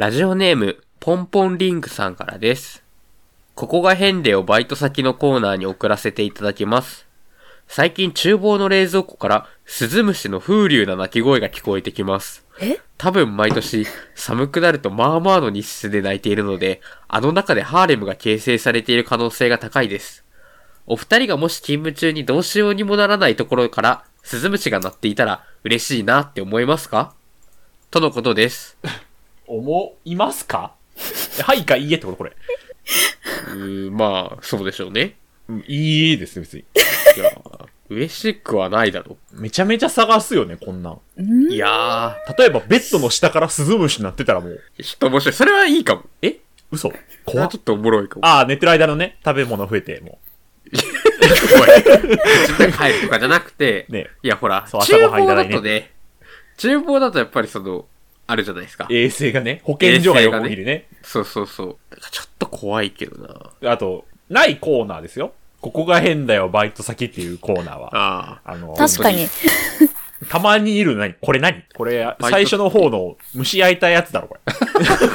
ラジオネーム、ポンポンリングさんからです。ここが変でをバイト先のコーナーに送らせていただきます。最近厨房の冷蔵庫からスズムシの風流な鳴き声が聞こえてきます。え？多分毎年寒くなるとまあまあの日数で鳴いているので、あの中でハーレムが形成されている可能性が高いです。お二人がもし勤務中にどうしようにもならないところからスズムシが鳴っていたら嬉しいなって思いますか？とのことです。思いますか？はいかいいえってことこれ。うーん、まあ、そうでしょうね。うんいいですね、別に。いや、嬉しくはないだろめちゃめちゃ探すよね、こんなん。う。いや例えば、ベッドの下からスズムシになってたらもう、ー、人面白い。それはいいかも。え？嘘？怖っはちょっとおもろいかも。ああ、寝てる間のね、食べ物増えて、も怖い。口の中入るとかじゃなくて、う、ね、いや、ほら、そう朝厨房ごはんいただいねだとね、厨房だとやっぱりその、あるじゃないですか。衛生がね、保健所が横切るね。そうそうそう。ちょっと怖いけどな。あと、ないコーナーですよ。ここが変だよ、バイト先っていうコーナーは。ああ。あの、確かに。たまにいる何これ何？これ、ト最初の方の虫焼いたやつだろ、これ。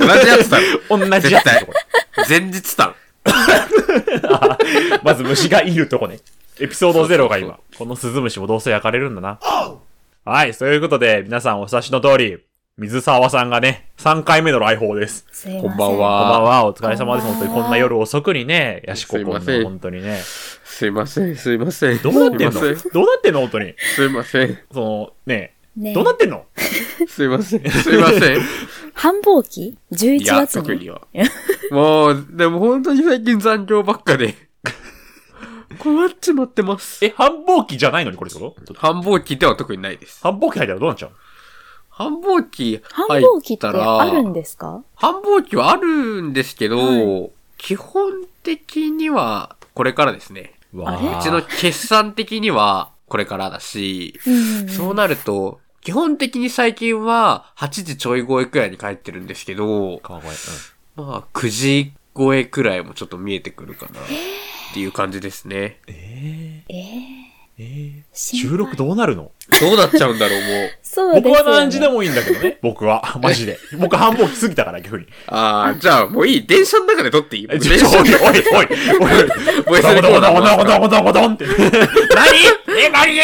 同じやつだろ。同じやつだろ、これ。前日単。まず虫がいるとこね。エピソード0が今。このスズムシもどうせ焼かれるんだな。はい、そういうことで、皆さんお察しの通り、水沢さんがね、3回目の来訪です。す。こんばんこんばんは。は、お疲れ様です。本当にこんな夜遅くにね、ヤシコこん本当にね。すいません、すいません。どうなってんの？どうなってんの？本当に。すいません。その、ねねどうなってんの？すいません。すいません。繁忙期？い ?11 や、月に？特には。もう、でも本当に最近残業ばっかで、困っちまってます。え、繁忙期じゃないのにこれってこと繁忙期では特にないです。繁忙期入ったらどうなっちゃう？繁忙期繁入忙期ってったら、あるんですか？繁忙期はあるんですけど、は基本的にはこれからですね。うあれ？うちの決算的にはこれからだし、うん。そうなると、基本的に最近は8時ちょい超えくらいに帰ってるんですけど、川越。まあ9時超えくらいもちょっと見えてくるかなっていう感じですね。ええー、ー、えー、収録どうなるの？どうなっちゃうんだろう、もう。そうですよ、ね。僕は何時でもいいんだけどね。僕は。マジで。僕繁忙期過ぎたから逆に。ああ、じゃあもういい。電車の中で撮っていい？電ょ、おい、車おい、おい、おい、ボイスゴトゴレコーダートゴトゴト回すからゴトゴトンって。何え、何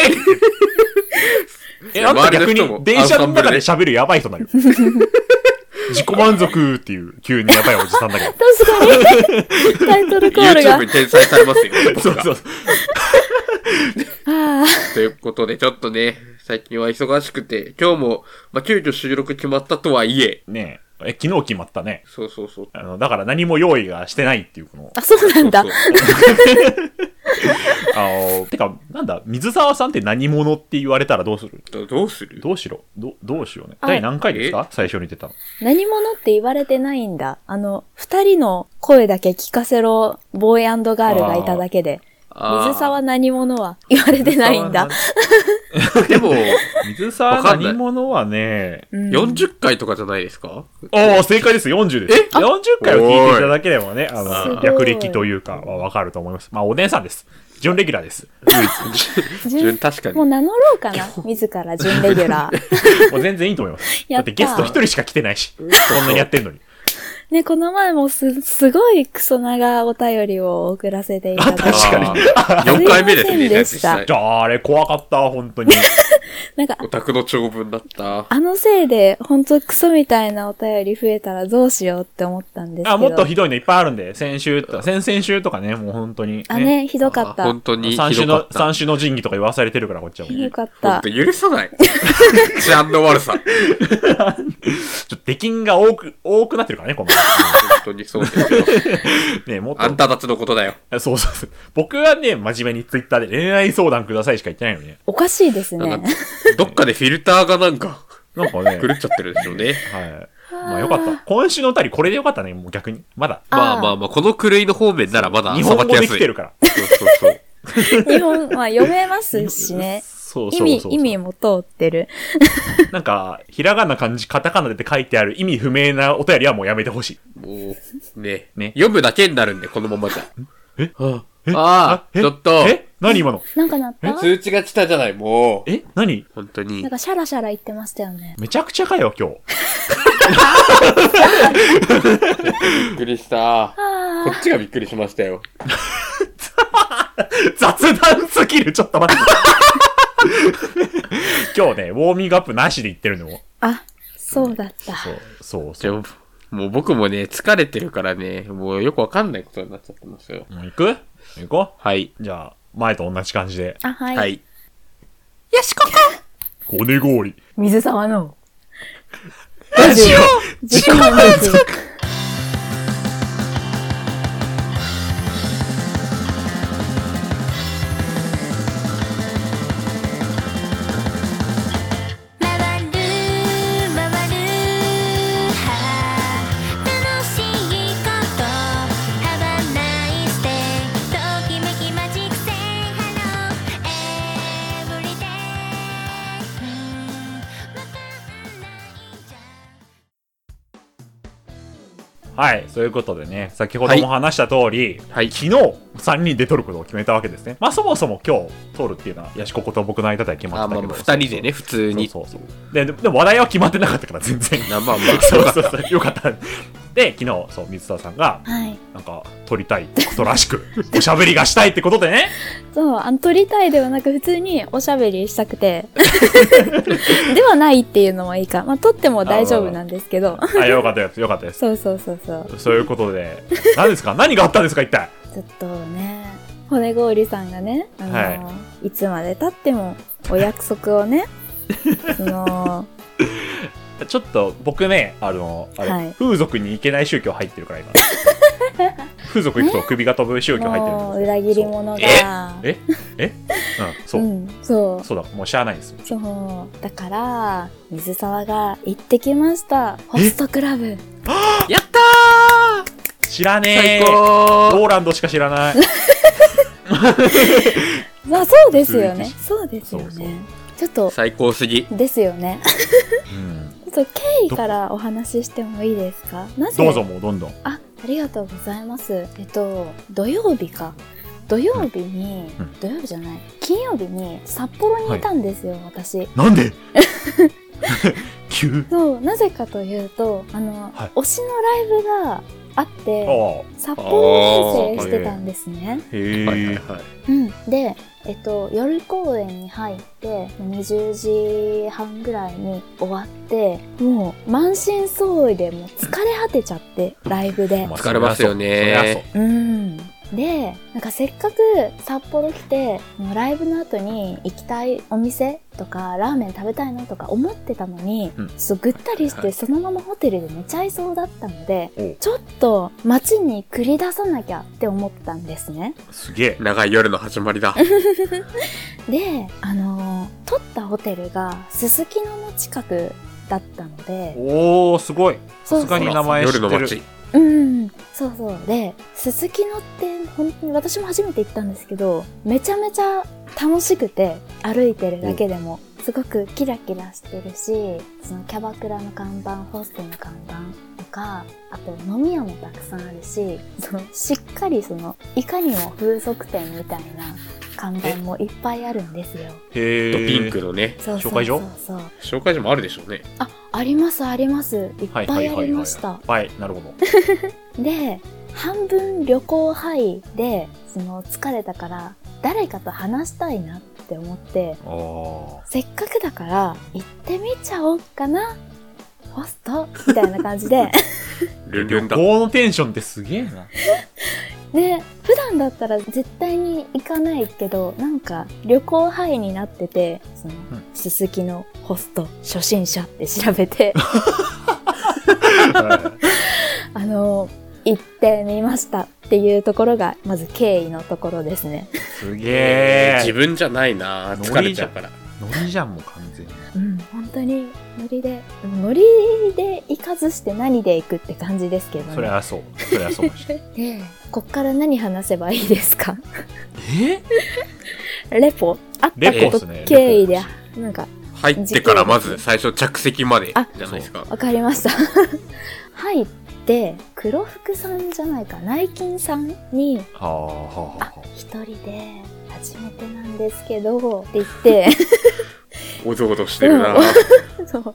え、あんた逆に電車の中で喋るやばい人になるよ。自己満足っていう急にやばいおじさんだけど。確かに。タイトルコールが YouTube。に転載されますよ。そうそう。あということで、ちょっとね、最近は忙しくて、今日も、まあ、急遽収録決まったとはいえ、ねえ、え、昨日決まったね。そうそうそう。あの、だから何も用意がしてないっていう、このあ。、あ、そうなんだ。そ うあの、てか、なんだ、水沢さんって何者って言われたらどうする？どどうする？どうしろ？ど、どうしようね？あ第何回ですか？最初に言ってたの。何者って言われてないんだ。あの、二人の声だけ聞かせろ、ボーイガールがいただけで。水沢何者は？言われてないんだ。でも、水沢何者はね、うん40回とかじゃないですか？おお正解です。40です。40回を聞いていただければね、あすの、略歴というかはわかると思います。まあ、お姉さんです。準レギュラーです。準 確かにもう名乗ろうかな。自ら準レギュラー。もう全然いいと思います。だってゲスト一人しか来てないし、こんなにやってんのに。ね、この前もす、すごいクソ長お便りを送らせていただいて。確かにあー4回目ですね、したじゃあ、あれ怖かった、本当に。なんか、オタクの長文だった。あのせいで、ほんとクソみたいなお便り増えたらどうしようって思ったんですけど。あ、もっとひどいのいっぱいあるんで、先週とか、先々週とかね、もう本当に、ね。あね、ひどかった。本当に三種の、ひどかった。三種の神器とか言わされてるから、こっちはもう。ひどかった本当。許さない。治安の悪さ。ちょっと出禁が多く、多くなってるからね、この前。本当にそうですよ。ね、もっとあんたたちのことだよ。そうそうそう。僕はね、真面目にツイッターで恋愛相談くださいしか言ってないのにね。おかしいですねなん。か、どっかでフィルターがなんか、なんかね、狂っちゃってるんですよね。はい。まあよかった。今週のお便りこれでよかったね、もう逆に。まだ。まあまあまあ、この狂いの方面ならまだ日本語。ですきてるから。そうそうそう。日本、まあ 読めますしね。意味そうそうそうそう。、意味も通ってる。なんか、ひらがな漢字、カタカナで書いてある意味不明なお便りはもうやめてほしい。もう、ねね読むだけになるんで、このままじゃ。え？あえ？あー、え？ちょっと、え？何今の？なんかなった？通知が来たじゃない、もう。え？何？本当になん。かシャラシャラ言ってましたよね。めちゃくちゃかよ、今日。びっくりした。あこっちがびっくりしましたよ。雑談すぎるちょっと待って。今日ね、ウォーミングアップなしで言ってるのも。あ、あ、そうだった。そう、そう、そう。あもう僕もね、疲れてるからね、もうよくわかんないことになっちゃってますよ。もう行く？行こはい。うじゃあ、前と同じ感じで。あ、はい。はい。骨氷。水沢の。ラジオ時間です。はい、そういうことでね、先ほども話した通り、はい昨日3人で撮ることを決めたわけですね。まあそもそも今日撮るっていうのは、ヤシココと僕の間では決まあ、ってたけど。まあまあ、二人でね、普通に。そうそうそうでででも話題は決まってなかったから全然。なまあまあ、そうそうそう、よかった。で、昨日、そう、水田さんが、はい。なんか、撮りたいことらしく、おしゃべりがしたいってことでね。そう、あの、撮りたいではなく、普通におしゃべりしたくて。ではないっていうのもいいか。まあ、撮っても大丈夫なんですけど。あ、よかったです、よかったです。そうそうそうそう。そういうことで、何ですか？何があったんですか？一体。ちょっとね、骨氷さんがね、あの、、はいつまで経ってもお約束をね、その、ちょっと、僕ね、あの、あれ、はい風俗に行けない宗教入ってるから、今。風俗行くと首が飛ぶ宗教入ってるんで裏切り者が、え？え？うん、そうう。ん、そう。そうだ、もうしゃあないんですよ。そう。だから、水沢が行ってきました。ホストクラブ。やったー知らね最え。高ローランドしか知らない。まあそうですよねそうですよね。そうそうちょっと、最高すぎ。ですよね。うん。ちょっと経緯からお話ししてもいいですか？なぜ？どうぞもうどんどん。あ、ありがとうございます。えっと、土曜日か。土曜日に、うん土曜日じゃない、金曜日に札幌にいたんですよ、私。なんで？急？そう、なぜかというと、あの、はい推しのライブがあって、あ札幌遠征してたんですね。はいはいはい。うん。で、えっと、夜公演に入って、20時半ぐらいに終わって、もう満身創痍でもう疲れ果てちゃって、ライブで。まあ疲れますよねうん。で、なんかせっかく札幌来て、もうライブの後に行きたいお店とか、ラーメン食べたいなとか思ってたのに、うんぐったりしはいてそのままホテルで寝ちゃいそうだったので、おうちょっと街に繰り出さなきゃって思ったんですね。すげえ。長い夜の始まりだ。で、あのー撮ったホテルがすすきのの近くだったので、おー、すごい。さすがに名前知ってる。夜の街。うん、そうそう。で、すすきのって本当に私も初めて行ったんですけど、めちゃめちゃ楽しくて、歩いてるだけでも、すごくキラキラしてるし、そのキャバクラの看板、ホストの看板とか、あと飲み屋もたくさんあるし、そのしっかりその、いかにも風俗店みたいな看板もいっぱいあるんですよ。へえ。とピンクのね、そうそう紹介所そうそう。紹介所もあるでしょうね。あ、ありますあります。いっはいぱいいはいはい。りました。はい、なるほど。で、半分旅行範囲で、その疲れたから、誰かと話したいなって思って、あせっかくだから行ってみちゃおうかな。ホスト？みたいな感じで。旅行のテンションってすげえな。で、普段だったら絶対に行かないけど、なんか旅行範囲になってて、その、うんすすきのホスト初心者って調べて、あの、行ってみましたっていうところが、まず経緯のところですね。すげえ。自分じゃないな疲れちゃうから。ノリじゃん、もう完全に。うん、本当にノリで、ノリで行かずして何で行くって感じですけどね。そりゃそう。そりゃそう。で、こっから何話せばいいですか？え？レポ？あったこと経緯でなんか、入ってからまず最初着席まであじゃないですか。わかりました。入って、黒服さんじゃないか、内勤さんに、あ、一人で初めてなんですけど、って言って、おどおどしてるな そう。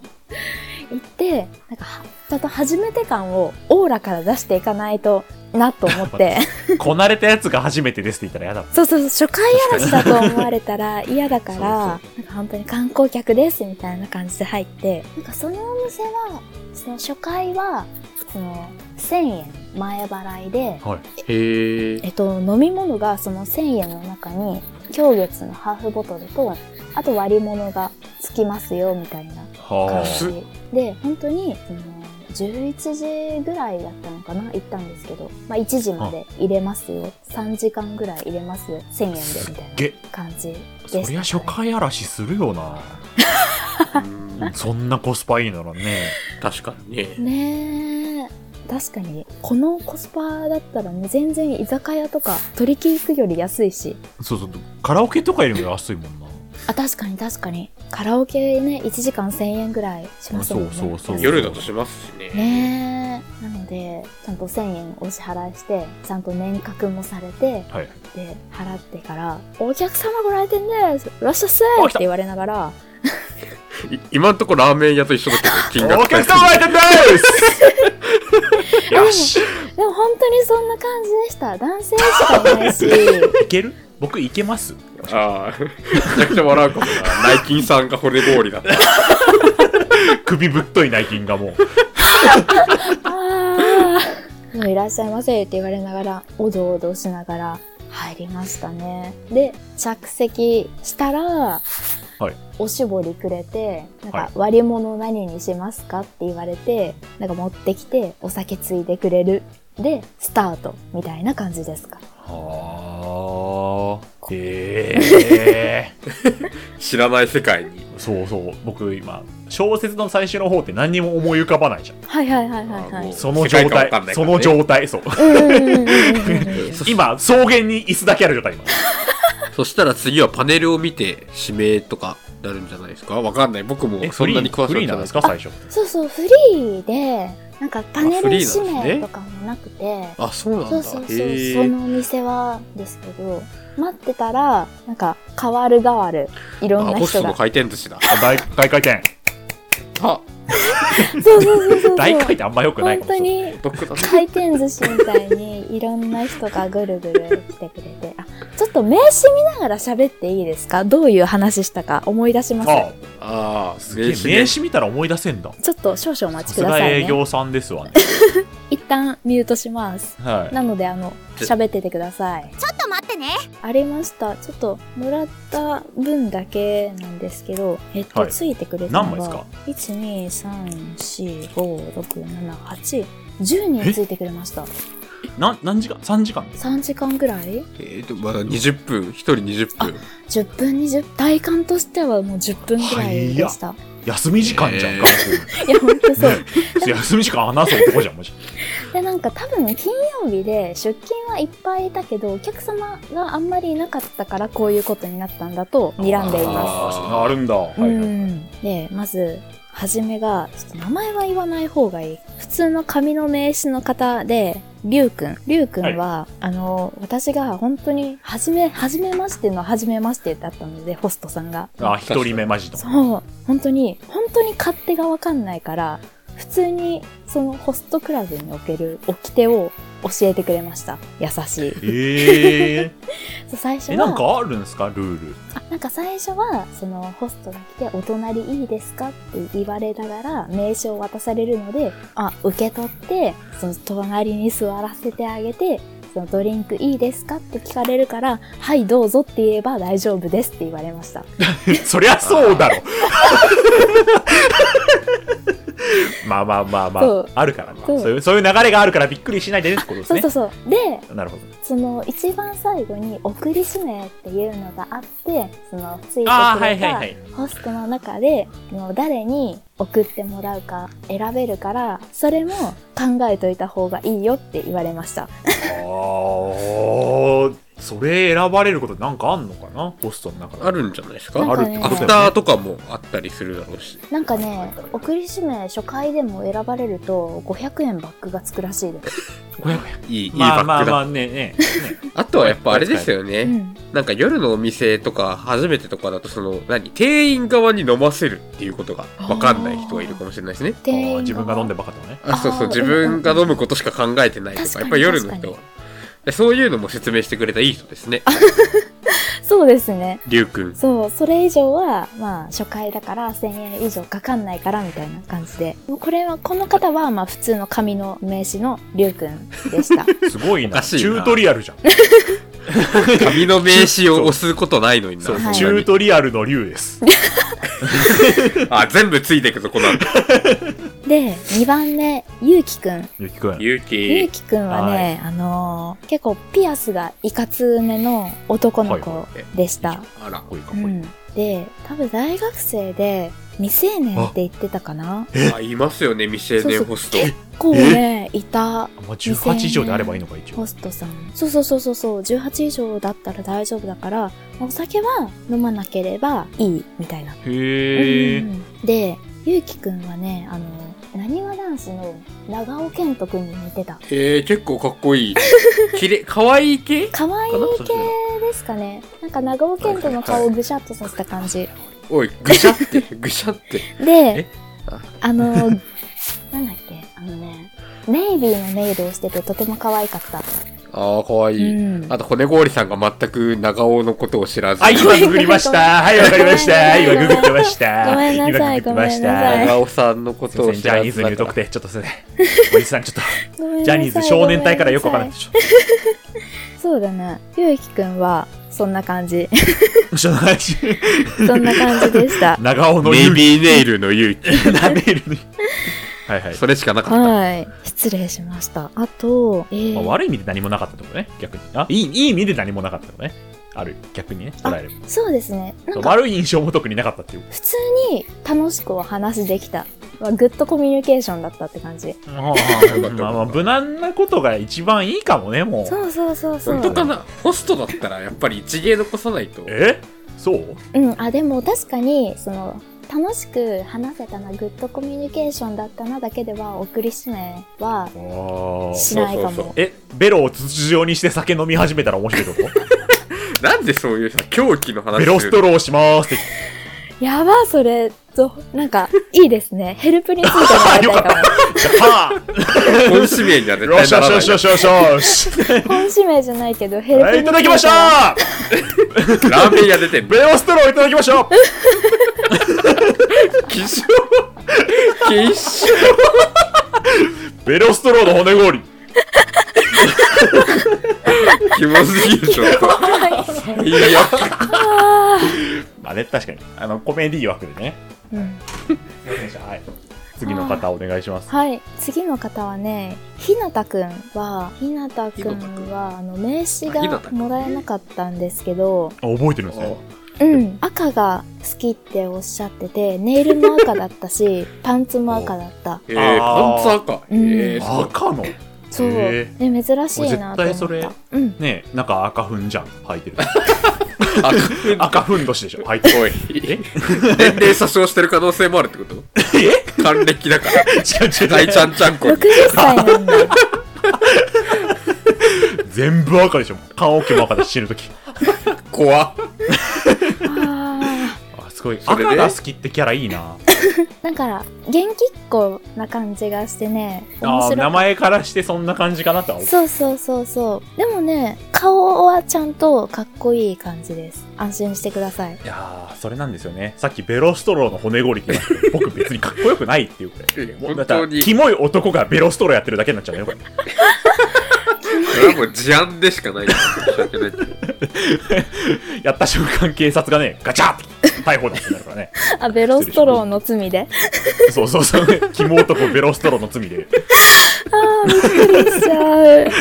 行って、なんかは、ちゃんと初めて感をオーラから出していかないとなと思って。こなれたやつが初めてですって言ったら嫌だもん。そうそうそう、初回嵐だと思われたら 嫌だから、なんか本当に観光客ですみたいな感じで入って、なんかそのお店は、その初回は、その、1000円前払いで、はい。へえ。えっと、飲み物がその1000円の中に、狂月のハーフボトルと、あと割り物がつきますよ、みたいなは感あ。じ。で、本当に、その11時ぐらいだったのかな行ったんですけど、まあ1時まで入れますよ。3時間ぐらい入れますよ。1000円で、みたいげ、な感じで。そりゃ初回嵐するよな。うんそんなコスパいいならね。確かにね。ねえ。確かに、このコスパだったらね、全然居酒屋とか取り行くより安いし。そうそう。カラオケとかよりも安いもんな。あ、確かに確かに。カラオケね、1時間1000円ぐらいしますもんね。そうそうそう夜だとしますしね。ねえ。なので、ちゃんと1000円お支払いして、ちゃんと年額もされて、はい。で、払ってから、お客様ご来店ですいらっしゃっせーって言われながら、い今んとこラーメン屋と一緒だけど、金お額客様来店です よし。でも本当にそんな感じでした。男性しかいないし、いける？僕いけます？ああ、めちゃくちゃ笑うかもな。ナイキンさんが惚れ氷だった。首ぶっとい内筋がもう。ああ、もういらっしゃいませって言われながら、おどおどしながら入りましたね。で、着席したら、はいおしぼりくれて、なんはいか割り物何にしますかって言われて、なんか持ってきてお酒ついでくれる。で、スタートみたいな感じですか。え。知らない世界に。そうそう。僕今、小説の最初の方って何にも思い浮かばないじゃん。はいはいはいはいはい。その状態、そかんないからねの状態、そう。今、草原に椅子だけある状態、今。そしたら次はパネルを見て指名とかなるんじゃないですか？わかんない。僕もえ、そんなに詳しフくないリーなんですか、最初。そうそう、フリーで、なんかパネル指名とかもなくて、あ、そうなんだ。そうそうそう。そのお店はですけど、待ってたら、なんか、変わる変わる、いろんあ、な人が。ホストの回転寿司だ。あ大大回転。あ、そうそうそうそう。大回転あんま良くないかもし本当れない。に。回転寿司みたいに、いろんな人がぐるぐる来てくれて、あ、ちょっと名刺見ながら喋っていいですか？どういう話したか？思い出します？あああ、すげえ名刺見たら思い出せんだ。ちょっと少々お待ちくださいね。営業さんですわね。一旦ミュートします。はい。なので、あの、喋っててください。ちょっと待ってねありました。ちょっと、もらった分だけなんですけど、えっと、はいついてくれたの何枚ですか？が、1、2、3、4、5、6、7、8、10人ついてくれました。な何時間 ?3 時間？3時間ぐらい？えーと、まだ20分、1人20分。?10 分、20、体感としてはもう10分ぐらいでした。休み時間じゃん、へー学校。いや、ほんとそう。休み時間話す男じゃん、もし。で、なんか多分金曜日で出勤はいっぱいいたけど、お客様があんまりいなかったからこういうことになったんだと睨んでいます。ああ、るんだ。はいはい。うん。で、まず、はじめが、ちょっと名前は言わない方がいい。普通の紙の名刺の方で、りゅうくん。りゅうくんは、あの、私が本当に、はじめ、はじめましてのはじめましてだったので、ホストさんが。あ、一人目マジだ。そう。本当に、本当に勝手がわかんないから、普通に、そのホストクラブにおける掟を教えてくれました。優しい。ええ そう最初は、え、なんかあるんですか？ルール。あなんか最初は、そのホストが来て、お隣いいですか？って言われながら、名刺を渡されるので、あ、受け取って、その隣に座らせてあげて、そのドリンクいいですか？って聞かれるから、はい、どうぞって言えば大丈夫ですって言われました。そりゃそうだろ。まあまあまあまああるからね。そうそういう、そういう流れがあるからびっくりしないでねってことですねそうそう。そう。で、なるほど。その一番最後に送り指名っていうのがあって、そのついてくれたいホストの中で、もう誰に送ってもらうか選べるから、それも考えといた方がいいよって言われました。あーそれ選ばれることなんかあんのかな？ポストの中で。あるんじゃないですか？なんかねアフターとかもあったりするだろうし。なんかね、送り指名初回でも選ばれると500円バックがつくらしいです。500円。いい、いいまあバッグだ。あまあまあね、ね。ね とはやっぱあれですよね。うん。なんか夜のお店とか初めてとかだとその、何？店員側に飲ませるっていうことがわかんない人がいるかもしれないですね。店員あー自分が飲んでばかったのね。あ、そうそう、あー自分が飲むことしか考えてないとか、確かにやっぱり夜の人は。でそういうのも説明してくれたいい人ですね。そうですね。りゅうくん。そう、それ以上は、まあ、初回だから1000円以上かかんないからみたいな感じで。もうこれは、この方は、まあ、普通の紙の名刺のりゅうくんでした。すごいな。チュートリアルじゃん。紙の名刺を押すことないのにな。そう、チュートリアルの竜です。あ、全部ついていくぞ、この後。で、2番目、ゆうきくん。ゆきくん。ゆうき。ゆうきくんはね、あのー結構ピアスがいかつめの男の子でした。あら。かっこいいかっこいい。うん。で、多分大学生で未成年って言ってたかなあ、いますよね、未成年ホスト。結構ね、いたまあ、18以上であればいいのか、一応ホ。ストさん。そうそうそうそうそう、18以上だったら大丈夫だから、お酒は飲まなければいいみたいな。へえ。うんうんで、ゆうきくんはね、あの、なにわ男子の長尾健人くんに似てた。へえ、結構かっこいい。きれ、かわいい系？可愛いかな系ですかね。なんか長尾健人の顔をぐしゃっとさせた感じ。おい、ぐしゃって、ぐしゃって。であ、あの、なんだっけ、あのね、ネイビーのネイルをしててとても可愛かった。ああ、かわいい。うんあと、骨氷さんが全く長尾のことを知らず。はい、今ググりました。はい、わかりました。今ググってました。ごめんなさいごめんなさいた。長尾さんのことを知らず。ジャニーズに言うとくて、ちょっとすいません。おじさん、ちょっと、ジャニーズ少年隊からよくわからないでしょ。そうだね。ゆうきくんは、そんな感じ。そんな話。そんな感じでした。長尾のネイ勇ビーネイルの勇気。気。なめるに。はいはい。それしかなかった。はい。失礼しました。あと、えーまあ、悪い意味で何もなかったってことね、逆に。あ？いい、いい意味で何もなかったってことね。ある、逆にね、捉えれば。そうですね。なんか、悪い印象も特になかったっていう。普通に楽しくお話できた。まあ、グッドコミュニケーションだったって感じ。まあまあまあ、無難なことが一番いいかもね、もう。そうそうそうそう。本当かな？ホストだったらやっぱり一芸残さないと。え？そう？うん、あ、でも確かに、その、楽しく話せたな、グッドコミュニケーションだったなだけでは、送り指名は。しないかそうそうも。え、ベロを筒状にして酒飲み始めたら面白いこ なんでそういうさ、狂気の話とベロストローしますって。やば、それ、と、なんか、いいですね。ヘルプについてもらいたいかも。本指名には絶対ならない。しよしよしよし。本指名じゃないけど、ヘルプはい、にいただきましたラーメン屋出て。ベロストローいただきました希少希少ベロストローの骨氷。キモすぎるちょっと。いや、まあね、確かに。あの、コメディ枠でね。うん。はい。次の方お願いします。はい。次の方はね、ひなたくんは、ひなたくんんは、あの、名刺がもらえなかったんですけど、あ、覚えてるんですね。うん。赤が好きっておっしゃってて、ネイルも赤だったし、パンツも赤だった。えー、パンツ赤？うんえー。赤の？そう。へで、珍しいなと思った。絶対それうん。ねえ、なんか赤ふんじゃん、履いてる。赤赤ふんどしでしょ、履いてる。おい。年齢詐称してる可能性もあるってこと？え？還暦だから。違う違う違う大ちゃんちゃんこに。60歳なんだ。全部赤でしょ。棺桶も赤で死ぬとき。怖っ。ああ、すごい。それで？赤が好きってキャラいいな。ーだから、元気っ子な感じがしてね、面あ。名前からしてそんな感じかなとは思う。そうそうそうそう。でもね、顔はちゃんとかっこいい感じです。安心してください。いやー、それなんですよね。さっきベロストローの骨氷って言いましたけど、僕別にかっこよくないっていうくらい。もうだったら本当に？キモい男がベロストローやってるだけになっちゃうね、これ。それはもう事案でしかない。申し訳ないけど。やった瞬間警察がね、ガチャって逮捕だってなるからね。あ、ベロストローの罪で？そうそうそう。キモ男ベロストローの罪で。あー、びっくりしちゃう。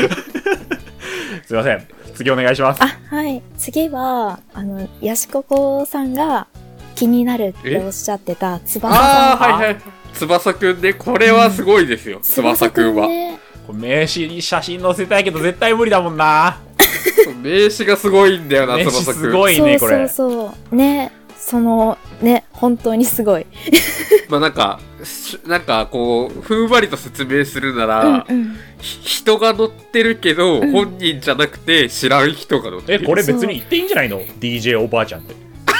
すいません。次お願いします。あ、はい。次は、あの、ヤシココさんが気になるっておっしゃってた翼さんああ、はいはい。翼くんね、これはすごいですよ。翼くんは。ね。これ名刺に写真載せたいけど絶対無理だもんな。名詞がすごいんだよな、名その作。詞すごいね、これ。そうそうそう。ね、その、ね、本当にすごい。まあなんか、しなんかこう、ふんわりと説明するなら、うんうん。ひ人が乗ってるけど、うん本人じゃなくて知らん人が乗ってえ、る。これ別に言っていいんじゃないの ?DJ おばあちゃんって。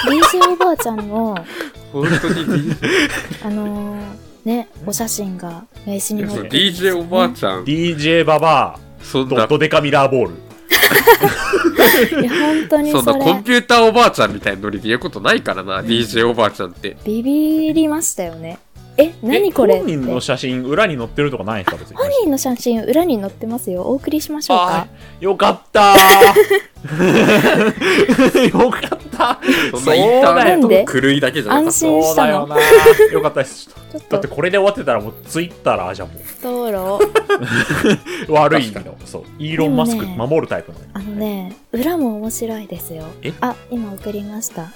DJ おばあちゃんの、本当にあのーね、お写真が名刺に載そうってるんですよ DJ おばあちゃん、DJ ババア、そんな、ドデカミラーボール。いや、本当にそそんなコンれ、ピューターおばあちゃんみたいなノリで言うことないからな、DJ おばあちゃんって。ビビりましたよね。え、何これ？本人の写真、裏に載ってるとかないんですか？別に。本人の写真裏に載ってますよ。お送りしましょうあか？ーよかったーよかったそんなインターネットの狂いだけじゃなかった。安心そうだよなよかったです。ちょっとだって、これで終わってたらもうツイッターじゃんも道路。う悪い意味の。そう。イーロン・マスク守るタイプのね。あのね、裏も面白いですよえ？あ、今送りました。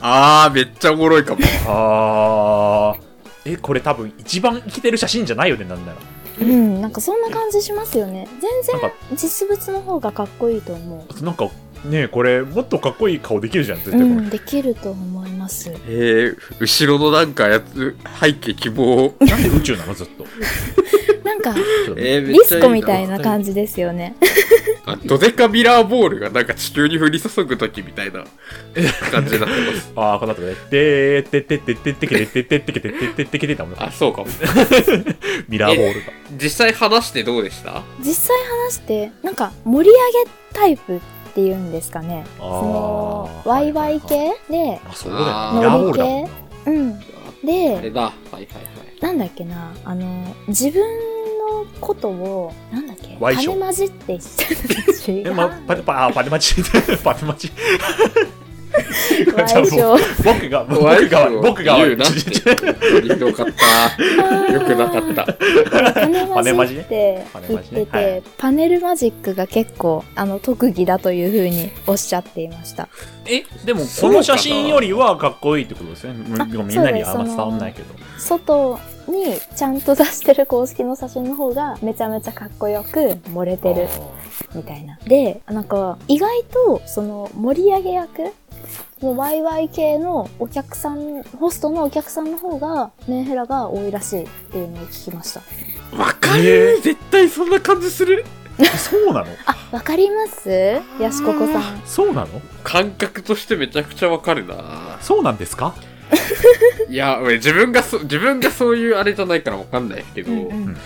あー、めっちゃおもろいかも。あー。え、これ多分一番生きてる写真じゃないよね、なんなら。うん、なんかそんな感じしますよね。全然実物の方がかっこいいと思なんか、ねこれ、もっとかっこいい顔できるじゃん、絶う。対これ。うん、できると思います。えー、後ろのなんかやつ、背景希望。なんで宇宙なの、ずっと。なんか、えー、めっリちゃいいスコみたいな感じですよね。あドデカミラーボールがなんか地球に降り注ぐ時みたいな感じになってます。あー、この後ね、てーてってってってってけてってってってけてってってってけてたもんあ、そうかも。ミラーボールが。実際話してどうでした実際話して、なんか盛り上げタイプっていうんですかね。その、はいワイワイ系で、あ、そうだよね。あーミラーボールだもんなうん。で、あれだ。はいはいはい。なんだっけな、あの、自分のことを、なんだっけ、ワイショ種混じってパテパ、あパテマチ、パテマチ。ワイショ僕が、僕が、ョ僕が、言うなってひどかった。よくなかった。種パネマジねてパネ言ってマジねて、はいパネルマジックが結構あの特技だというふうにおっしゃっていました。え、でも、この写真よりはかっこいいってことですね。あみみんなにあんま伝わんないけど。外にちゃんと出してる公式の写真の方がめちゃめちゃかっこよく漏れてるみたいな。で、なんか意外とその盛り上げ役のワイワイ系のお客さん、ホストのお客さんの方がメンヘラが多いらしいっていうのを聞きました。わかる、絶対そんな感じする？そうなの？あ、わかります？ヤシココさん。そうなの？感覚としてめちゃくちゃわかるな。そうなんですか？いや、俺自分がそ、自分がそういうあれじゃないからわかんないけど、うんうん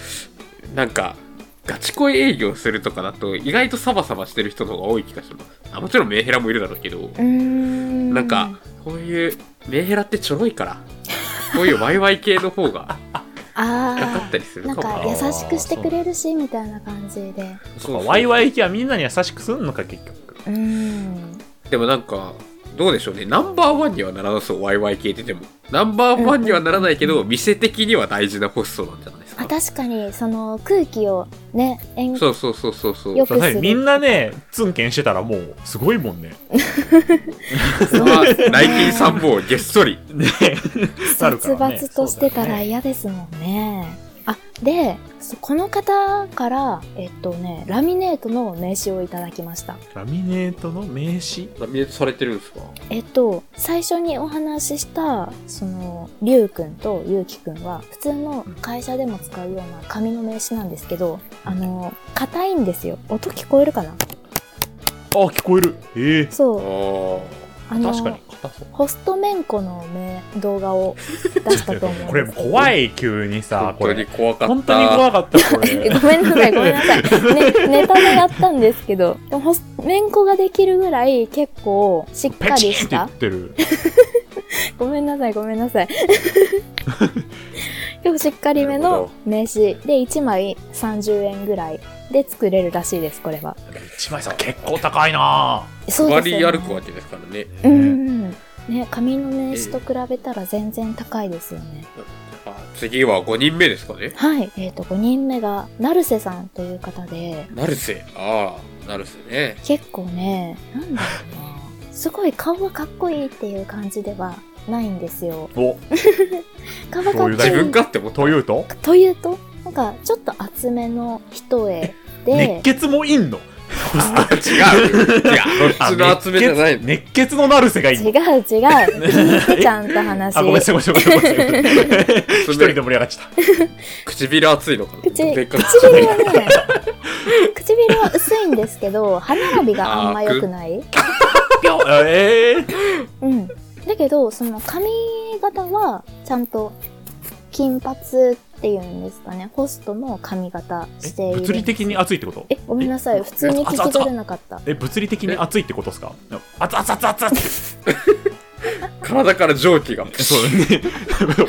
なんか、ガチ恋営業するとかだと、意外とサバサバしてる人の方が多い気がします。あもちろんメンヘラもいるだろうけど、うーんなんか、こういう、メンヘラってちょろいから、こういうワイワイ系の方が かかあったりするかもな。か優しくしてくれるし、みたいな感じで。そうか、ワイワイ系はみんなに優しくすんのか、結局。うーん。でもなんか、どうでしょうね。ナンバーワンにはならなそう、ワイワイ系ってでも。ナンバーワンにはならないけど、店的には大事なホストなんじゃないですあ、か。確かに、その空気をね、演そうそうそうそうそう。よくする。みんなね、ツンケンしてたらもう、すごいもんね。まあ、ナイキンさんもげっそり。ね 殺伐としてたら嫌ですもんね。あ、で、そこの方から、えっとね、ラミネートの名刺をいただきました。ラミネートの名刺？ラミネートされてるんですか？えっと、最初にお話しした、その、りゅうくんとゆうきくんは、普通の会社でも使うような紙の名刺なんですけど、あの、硬いんですよ。音聞こえるかな？あ、聞こえる。ええそう。あの、確かに。ホストメンコのめ動画を出したと思うこれも怖い、急にさ、こ本当にれ。怖かった。本当に怖かった、こ えれ。ごめんなさい、ごめんなさい。ね、ネタでやったんですけど、でもホスめんこができるぐらい結構しっペかチンって言りしたっ。てる。ごめんなさい、ごめんなさい。結構しっかりめの名刺で1枚30円ぐらいで作れるらしいです、これは。一枚さ、結構高いなそう割りですよね。歩くわけですからね。うんうん。ね、紙の名刺と比べたら全然高いですよね。あ次は5人目ですかね？はい。えっ、と、5人目が、成瀬さんという方で、ナルセ。ああ、ナルセね。結構ね、なんだろうな。すごい顔がかっこいいっていう感じではないんですよ。お、顔がかっこいい。自分かって思った。と？いうとというと、なんかちょっと厚めの一重で熱、血もいんの？あ、違う。違う。どっちの集めじゃないの。熱血の成瀬がいい違う違う。聞いてちゃんと話。あ、ごめんなさい、ごめんなさい、ごめんなさい。一人で盛り上がっちゃった。唇熱いのかな口、でっかく唇はね、唇は薄いんですけど、歯並びがあんま良くないぴょんえー、うん。だけど、その髪型は、ちゃんと、金髪っていうんですかね、ホストの髪型している。物理的に熱いってこと？え、ごめんなさい。普通に聞き取れなかった。え、物理的に熱いってことですか？熱々熱々熱って。体から蒸気が。えそうだね。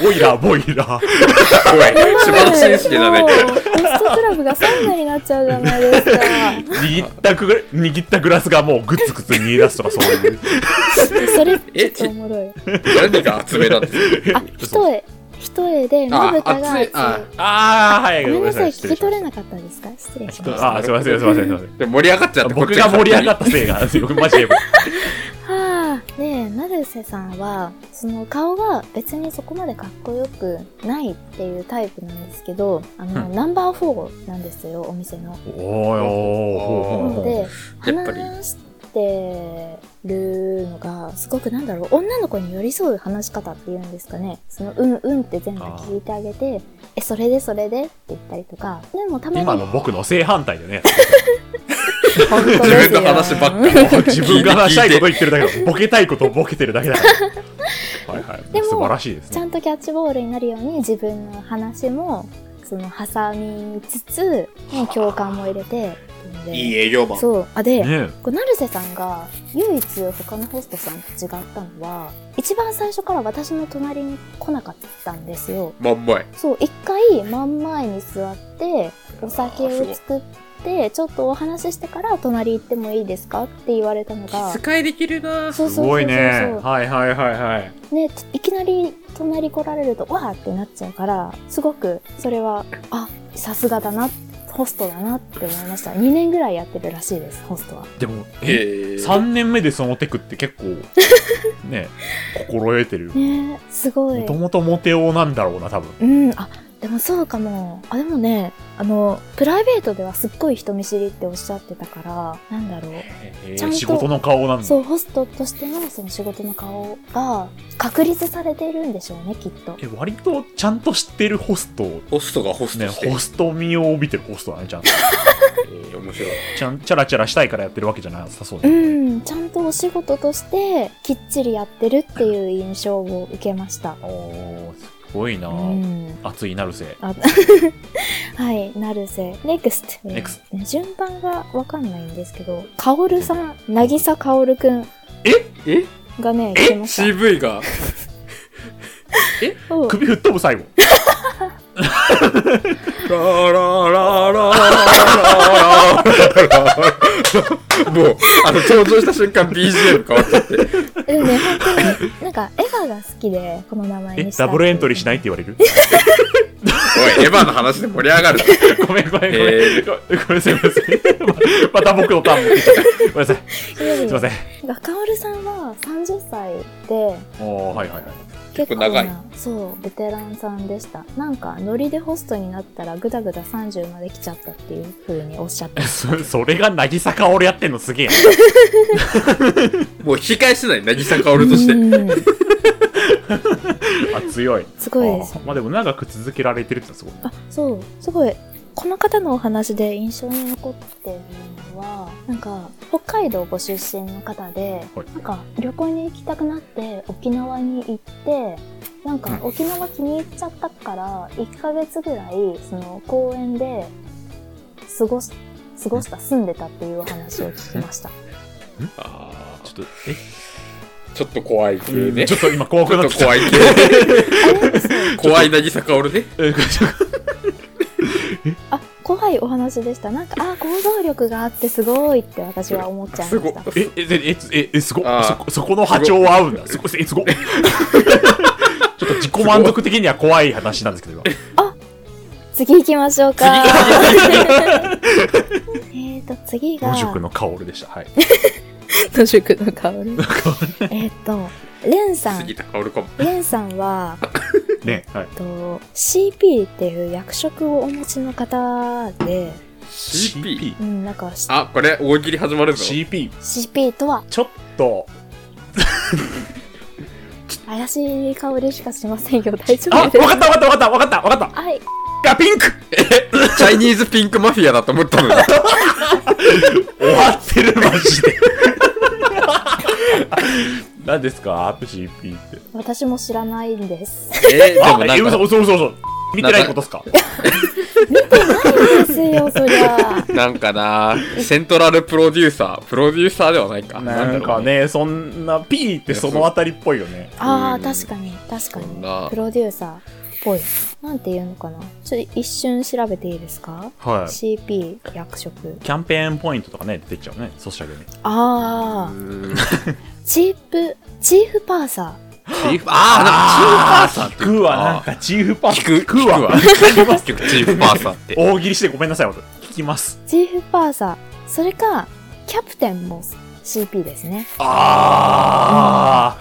ボイラー、ボイラー。おい、一番紳士だね。ホストクラブがサウナになっちゃうじゃないですか。握ったグ握ったグラスがもうグツグツ煮え出すとかそういう。それ、え？ちょっとおもろい。何が厚めなんですかあ、一重、一重で、まぶたが厚い。ああー、はい、ごめんなさい、聞き取れなかったですか？失礼しました。た。あー、すいません、すいません、すいません。で盛り上がっちゃって、僕が盛り上がったせいが、僕マジで。はあ、ねえ、成瀬さんは、その顔が別にそこまでかっこよくないっていうタイプなんですけど、あの、うんナンバー4なんですよ、お店の。おーおーなので、やっぱり話してるのが、すごくなんだろう、女の子に寄り添う話し方っていうんですかね。その、うんうんって全部聞いてあげて、え、それでそれで？って言ったりとか、でもたまに、今の僕の正反対でね。本当ですよ自分の話ばっかり。自分が話したいこと言ってるだけだ。ボケたいことをボケてるだけだから。はいはい。でも素晴らしいですね。ちゃんとキャッチボールになるように自分の話もその挟みつつ、ね、共感も入れてでいい営業マン。そうあで、ねこう成瀬さんが唯一他のホストさんと違ったのは一番最初から私の隣に来なかったんですよまんまい。そう一回真ん前に座ってお酒を作ってちょっとお話ししてから隣行ってもいいですかって言われたのが気遣いできるなすごいね。はいはいはいはい。ね、いきなり隣来られると、わーってなっちゃうから、すごく、それは、あ、さすがだな、ホストだなって思いました。2年ぐらいやってるらしいです、ホストは。でも、え、へえ。3年目でそのテクって結構、ね、心得てる。ねすごいもと。もとモテ男なんだろうな、多分。うん、あ、でもそうかも。あ、でもね、あの、プライベートではすっごい人見知りっておっしゃってたから、なんだろう。えーちゃんと仕事の顔なんだ。そう、ホストとしてのその仕事の顔が確立されているんでしょうね、きっと。え、割とちゃんと知ってるホストをホストがホスね、トしてる。ホスト味を帯びてるホストだね、ちゃんと。えー面白い。ちゃん、チャラチャラしたいからやってるわけじゃなさそううだね。ん、ちゃんとお仕事としてきっちりやってるっていう印象を受けました。おー、すごいな、うん。熱いなるせ。あ はい、成瀬。NEXT。えー NEXT 順番がわかんないんですけど、かおるさん、なぎさかおるくんえ？がね、来ました。?CV が。そう首吹っ飛ぶ最後。ララララララもう、あの、登場した瞬間 BGM 変わっちゃって。でもね、本当に、なんか、エヴァが好きで、この名前え、にした。ダブルエントリーしないって言われるおい、エヴァの話で盛り上がるな。ごめんごめんごめん。えーごめんごめんすいません。また僕のターン持ってきちゃった。ごめんなさい。すいません。なんか、かおるさんは30歳で、おー、はいはいはい。結構長いなそうベテランさんでしたなんかノリでホストになったらグダグダ30まで来ちゃったっていう風におっしゃって そそれが渚か俺やってんのすげえな。もう引き返せない、渚薫として。うん あ、強い。すごいですまあでも長く続けられてるってのはすごい。あそうすごいこの方のお話で印象に残ってるのはなんか北海道ご出身の方で、はいなんか旅行に行きたくなって沖縄に行ってなんか沖縄気に入っちゃったから1ヶ月ぐらいその公園で過ごし過ごした住んでたっていうお話を聞きました。あちょっと、え、ーちょっと怖い系ね。ちょっと今怖くなってきた。怖い系。怖い渚薫ね。えちょっとあ怖いお話でした。なんかあ行動力があってすごいって私は思っちゃいました。すえ、え、え、え、え、すごそこ、そこの波長は合うんだ。すごい、え、すご ちょっと自己満足的には怖い話なんですけど、今 次行きましょうか。えっと次が野宿の薫でした。はい。野宿の香り。えっとレンさん。レンさんはね、はい。えっと CP っていう役職をお持ちの方で CP? うん、なんか、しあ、これ、大喜利始まるぞ。CP。CP とは？ちょっと、怪しい香りしかしませんよ。大丈あ、わ夫です？かったわかったわかったわかったわかったはい。あ、ピンクチャイニーズピンクマフィアだと思ったのに。終わってる、マジで。何ですか ?CP って。私も知らないんです。えー、であ、え、もなんか、嘘嘘嘘嘘。見てないことっすか？ですよ、そりゃ。なんかな、セントラルプロデューサー、プロデューサーではないか。なん。かね、そんな、P ってそのあたりっぽいよね。ああ、うん確かに、確かそんなに。プロデューサーっぽい。なんていうのかな？ちょっと一瞬調べていいですか？はい。?CP 役職。キャンペーンポイントとかね、出てきちゃうね、ソシャゲに。ああ、うんチープ、チーフパーサチーフ、あー、なんかチーフパーサーって聞くわ、なんかチーフパーサー。聞く、聞くわ。結局チーフパーサーって。大喜利してごめんなさい、聞きます。ー。チーフパーサー。それか、キャプテンも CP ですね。あ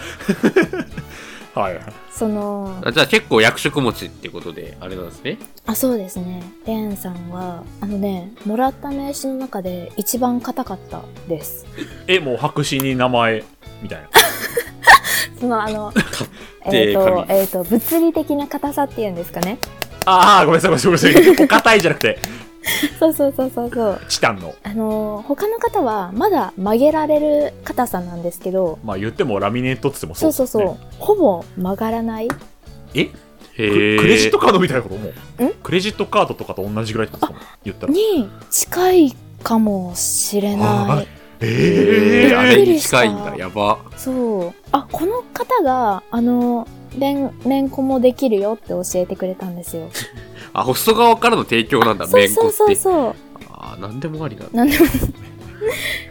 あ はい。その、あじゃあ結構役職持ちってことで、あれなんですね。あ、そうですね。レンさんは、あのね、もらった名刺の中で一番硬かったです。え、もう白紙に名前、みたいな。そのあの、てえっ、と紙、えっ、と、物理的な硬さっていうんですかね。ああ、ごめんなさい、ごめんなさい、ごめんなさい。お堅いじゃなくて、そうそうそうそうそう。チタンの。あのー他の方はまだ曲げられる硬さなんですけど、まあ言ってもラミネートって言ってもそうそうそう、ですねほぼ曲がらない。え？へクレジットカードみたいなこともん？クレジットカードとかと同じぐらいってことですか？も言ったら。に近いかもしれはないい。ええー、あれに近いんだ、やば。そう。あ、この方が、あの、連、連呼もできるよって教えてくれたんですよ。あ、ホスト側からの提供なんだ、そうめんこって。そうそうそう。あーなんでもありなんだ。なんでも。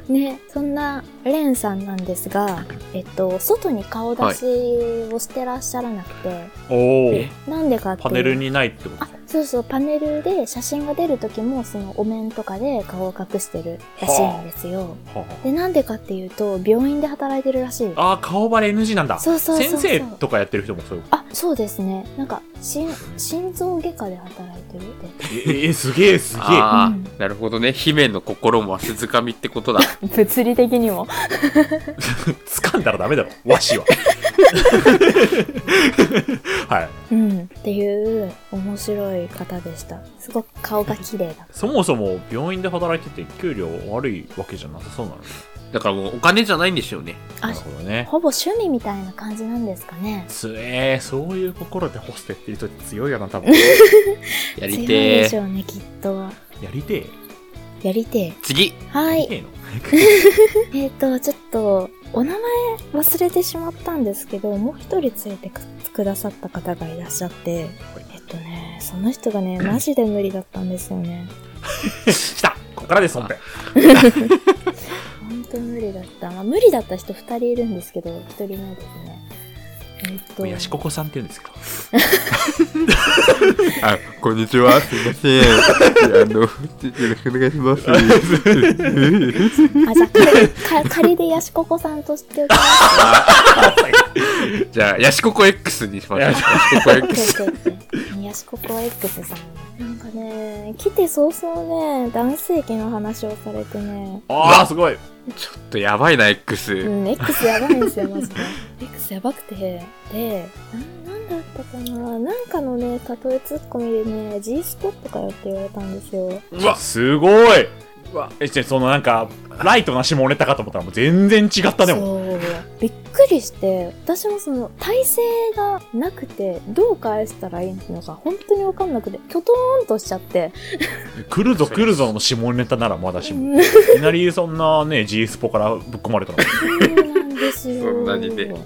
ね、そんなレンさんなんですが、えっと、外に顔出しをしてらっしゃらなくて、おえお。なんでかっていうパネルにないってことあ、そうそう、パネルで写真が出る時も、そのお面とかで顔を隠してるらしいんですよ。はで、なんでかっていうと、病院で働いてるらしい。ああー、顔バレ NG なんだ。そうそう先生とかやってる人もそういう。あ、そうですね。なんか、心、心臓外科で働いてるって。ええすげえすげえ。ああ、うんなるほどね。姫の心もわしづかみってことだ。物理的にも。掴んだらダメだろ、和紙は。はい。うん。っていう、面白い方でした。すごく顔が綺麗だ。そもそも病院で働いてて給料悪いわけじゃなさそうなのね。だからもうお金じゃないんでしょうね。あなるほどね。ほぼ趣味みたいな感じなんですかね。つえー、そういう心でホステっていう人って強いよな、多分。やりてー。でしょうね、きっと。やりてえ。やりて次。え。はい。えの？えっ、と、ちょっと、お名前忘れてしまったんですけど、もう一人ついてくくださった方がいらっしゃって、えっとね、その人がね、マジで無理だったんですよね。来たここからです、本編。本当無理だった。まあ、無理だった人二人いるんですけど、一人目ですね。えっ、と、やしここさんって言うんですけど。あ、こんにちは。すいません。あの、よろしくお願いします。あ、じゃあ仮、か仮でヤシココさんとしておきます。じゃあ、ヤシココ X にしましょう。ヤヤシココ X。オッケーオッケーヤシココ X さん。なんかね、来て早々ね、男性器の話をされてね、ああ、すごい。ちょっとやばいな、X。うん、X やばいんですよ、マジで。X やばくて。で、な、なんだったかななんかのね、例えツッコミでね、G スポットかよって言われたんですよ。うわ、すごい。え、じゃあそのなんか、ライトな下ネタかと思ったらもう全然違ったね、もう。そう。びっくりして、私もその、体勢がなくて、どう返したらいいのか、本当にわかんなくて、キョトーンとしちゃって。来るぞ来るぞの下ネタならまだしも。うんいきなりそんなね、G スポからぶっ込まれたの。そうなんですよ。そんなにね言わ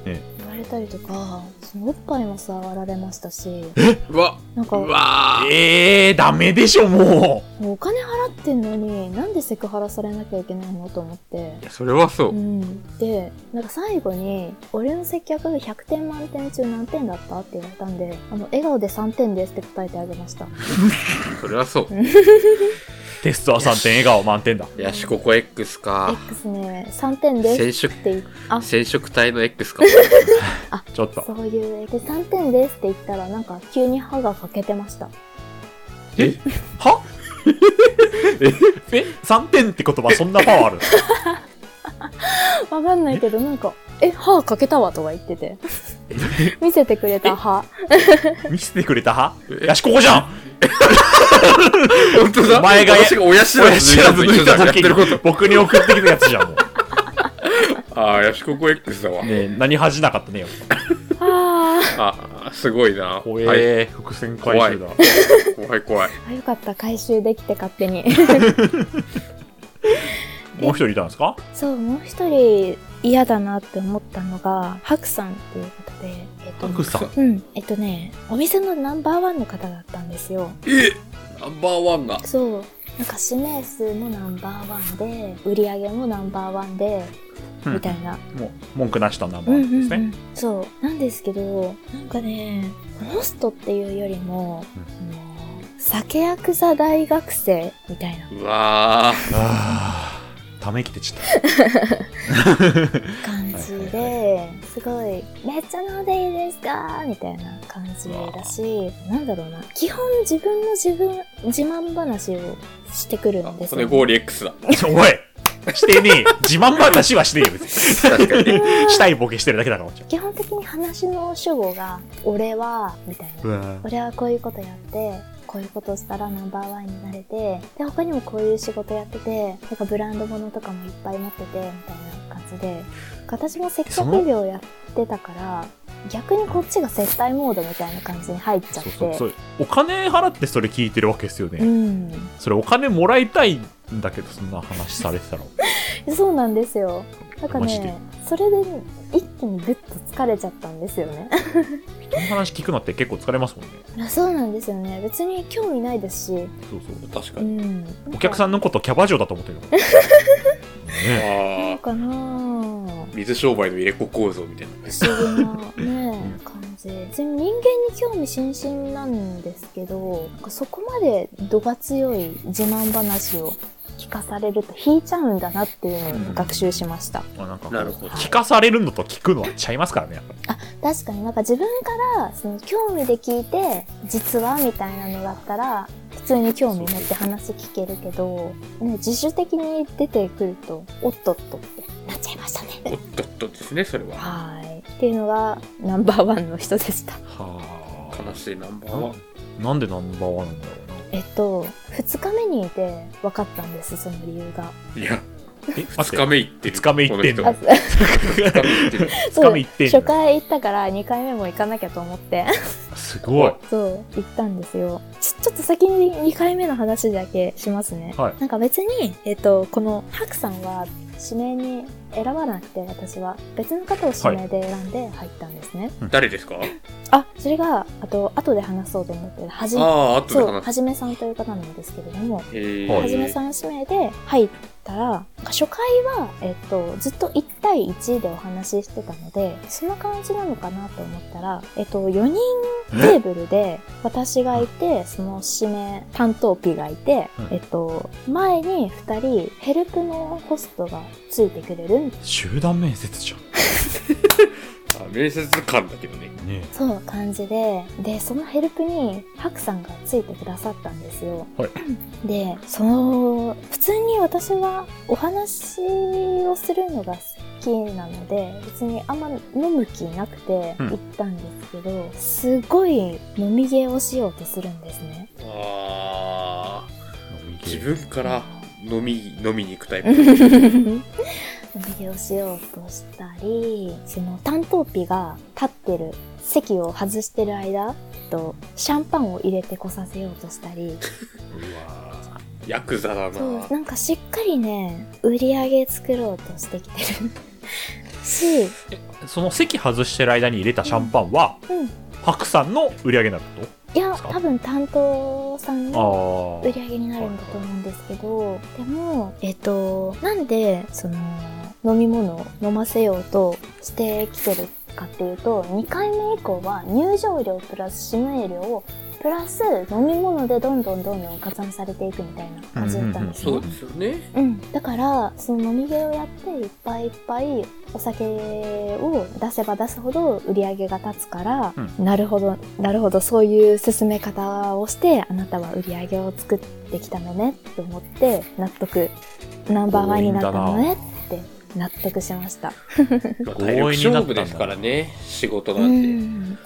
れたりとか、おっぱいも触られましたし、うわ、なんか、うわー。えー、ダメでしょ、ももうお金払ってんのに、なんでセクハラされなきゃいけないのと思ってい。や、それはそうう。ん。で、なんか最後に、俺の接客100点満点中何点だったって言われたんで、あの、笑顔で3点ですって答えてあげました。それはそう。う。テストは3点、笑顔満点だ。ヤシココ X か。X ね、3点です染色って言っあ、染色体の X か。ちょっと。そういう、で、3点ですって言ったら、なんか急に歯が欠けてました。え？は え ?3 点って言葉そんなパワーある わかんないけど、なんか、え、歯かけたわとか言ってて。見せてくれた歯。見せてくれた派やしここじゃん 本当だ？お前が私が親知らず抜いた時と一緒だやっ時てることに。僕に送ってきたやつじゃん、もう。ああ、ヤシココ X だわ。ねえ、何恥じなかったねよ。ああ、すごいな。怖はいえ、伏線回収だ。怖い怖い。あ、よかった。回収できて勝手に。もう一人いたんですか？そう、もう一人嫌だなって思ったのが、ハクさんっていうことで、えっと、さん？うん、えっとね、お店のナンバーワンの方だったんですよ。えナンバーワンが？そう。なんか指名数もナンバーワンで、売り上げもナンバーワンで、うんみたいな。もう、文句なしとナンバうんーですね。うんうんそう。なんですけど、なんかね、ホストっていうよりも、あの酒薬座大学生みたいなうわー。ため息出ちゃった。感じで、すごい、めっちゃ飲んでいいですかみたいな感じだし、なんだろうな、基本自分の自分、自慢話をしてくるんですよ、骨氷 X だ。おいしてねえ。自慢話はしてねえよ、別に。確かに。したいボケしてるだけだから、基本的に話の主語が、俺は、みたいな。俺はこういうことやって、こういうことしたらナンバーワンになれて、で、他にもこういう仕事やってて、なんかブランド物とかもいっぱい持ってて、みたいな感じで、私も接客業やってたから、逆にこっちが接待モードみたいな感じに入っちゃって、そうそう。お金払ってそれ聞いてるわけですよね。うん。それお金もらいたいんだけど、そんな話されてたら。そうなんですよ。なんかね、それで一気にグッと疲れちゃったんですよね。人の話聞くのって結構疲れますもんね。あそうなんですよね。別に興味ないですし。そうそう。確かに。うん。お客さんのことキャバ嬢だと思ってるの。ねあかな水商売の入れ子構造みたいな。不思議なね感じ別に人間に興味津々なんですけどなんかそこまで度が強い自慢話を聞かされると引いちゃうんだなっていうのを学習しました、まあなんかなるほど聞かされるのと聞くのはちゃいますからね、やっぱり。確かになんか自分からその興味で聞いて実はみたいなのだったら普通に興味持って話聞けるけど、ね、自主的に出てくるとおっとっとってなっちゃいましたねおっとっとですね、それは。はいっていうのがナンバーワンの人でしたは悲しいナンバーワン。あ。なんでナンバーワンなんだろうな。えっと、2日目にいて分かったんです、その理由が。いや、え、二日目行ってる？二日目行ってんの？あこ人二日目行ってる。二日目行ってんの？初回行ったから2回目も行かなきゃと思って、すごい。そう、行ったんですよ。ちょ、ちょっと先に2回目の話だけしますね。はいなんか別に、えっと、このハクさんは指名に選ばなくて、私は。別の方を指名で選んで入ったんですね。誰ですか？あ、それが、あと、後で話そうと思ってる、はじめ、ああ、後でそう。はじめさんという方なんですけれども、はじめさん指名で入ったら、初回は、えっと、ずっと1対1でお話ししてたので、そんな感じなのかなと思ったら、えっと、4人テーブルで私がいて、その指名担当 P がいて、うんえっと、前に2人ヘルプのホストがついてくれる集団面接じゃん。あ面接官だけどね。ねそう感じで、で、そのヘルプにハクさんがついてくださったんですよ。はいで、その、普通に私はお話をするのが好きなので、別にあんま飲む気なくてうん行ったんですけど、すごい飲みゲーをしようとするんですね。ああ、自分から飲み、飲みに行くタイプ。飲みゲーをしようとしたり、その担当ピが立ってる席を外してる間、とシャンパンを入れてこさせようとしたり、うわヤクザだそうな。なんかしっかりね、売り上げ作ろうとしてきてる。し、その席外してる間に入れたシャンパンは、うん。ハクさんの売り上げになるこいや、多分担当さんとのあ売り上げになるんだと思うんですけど、でも、えっと、なんで、その、飲み物を飲ませようとしてきてるかっていうと、2回目以降は入場料プラス指名料をプラス飲み物でどんどんどんどん加算されていくみたいな感じだったんですね。そうですよね。うん、だからその飲みゲーをやっていっぱいいっぱいお酒を出せば出すほど売り上げが立つから、うなるほどなるほどそういう進め方をしてあなたは売り上げを作ってきたのねと思って納得ナンバーワンになったのね納得しました。まあ体力勝負ですからね、仕事なて。うんん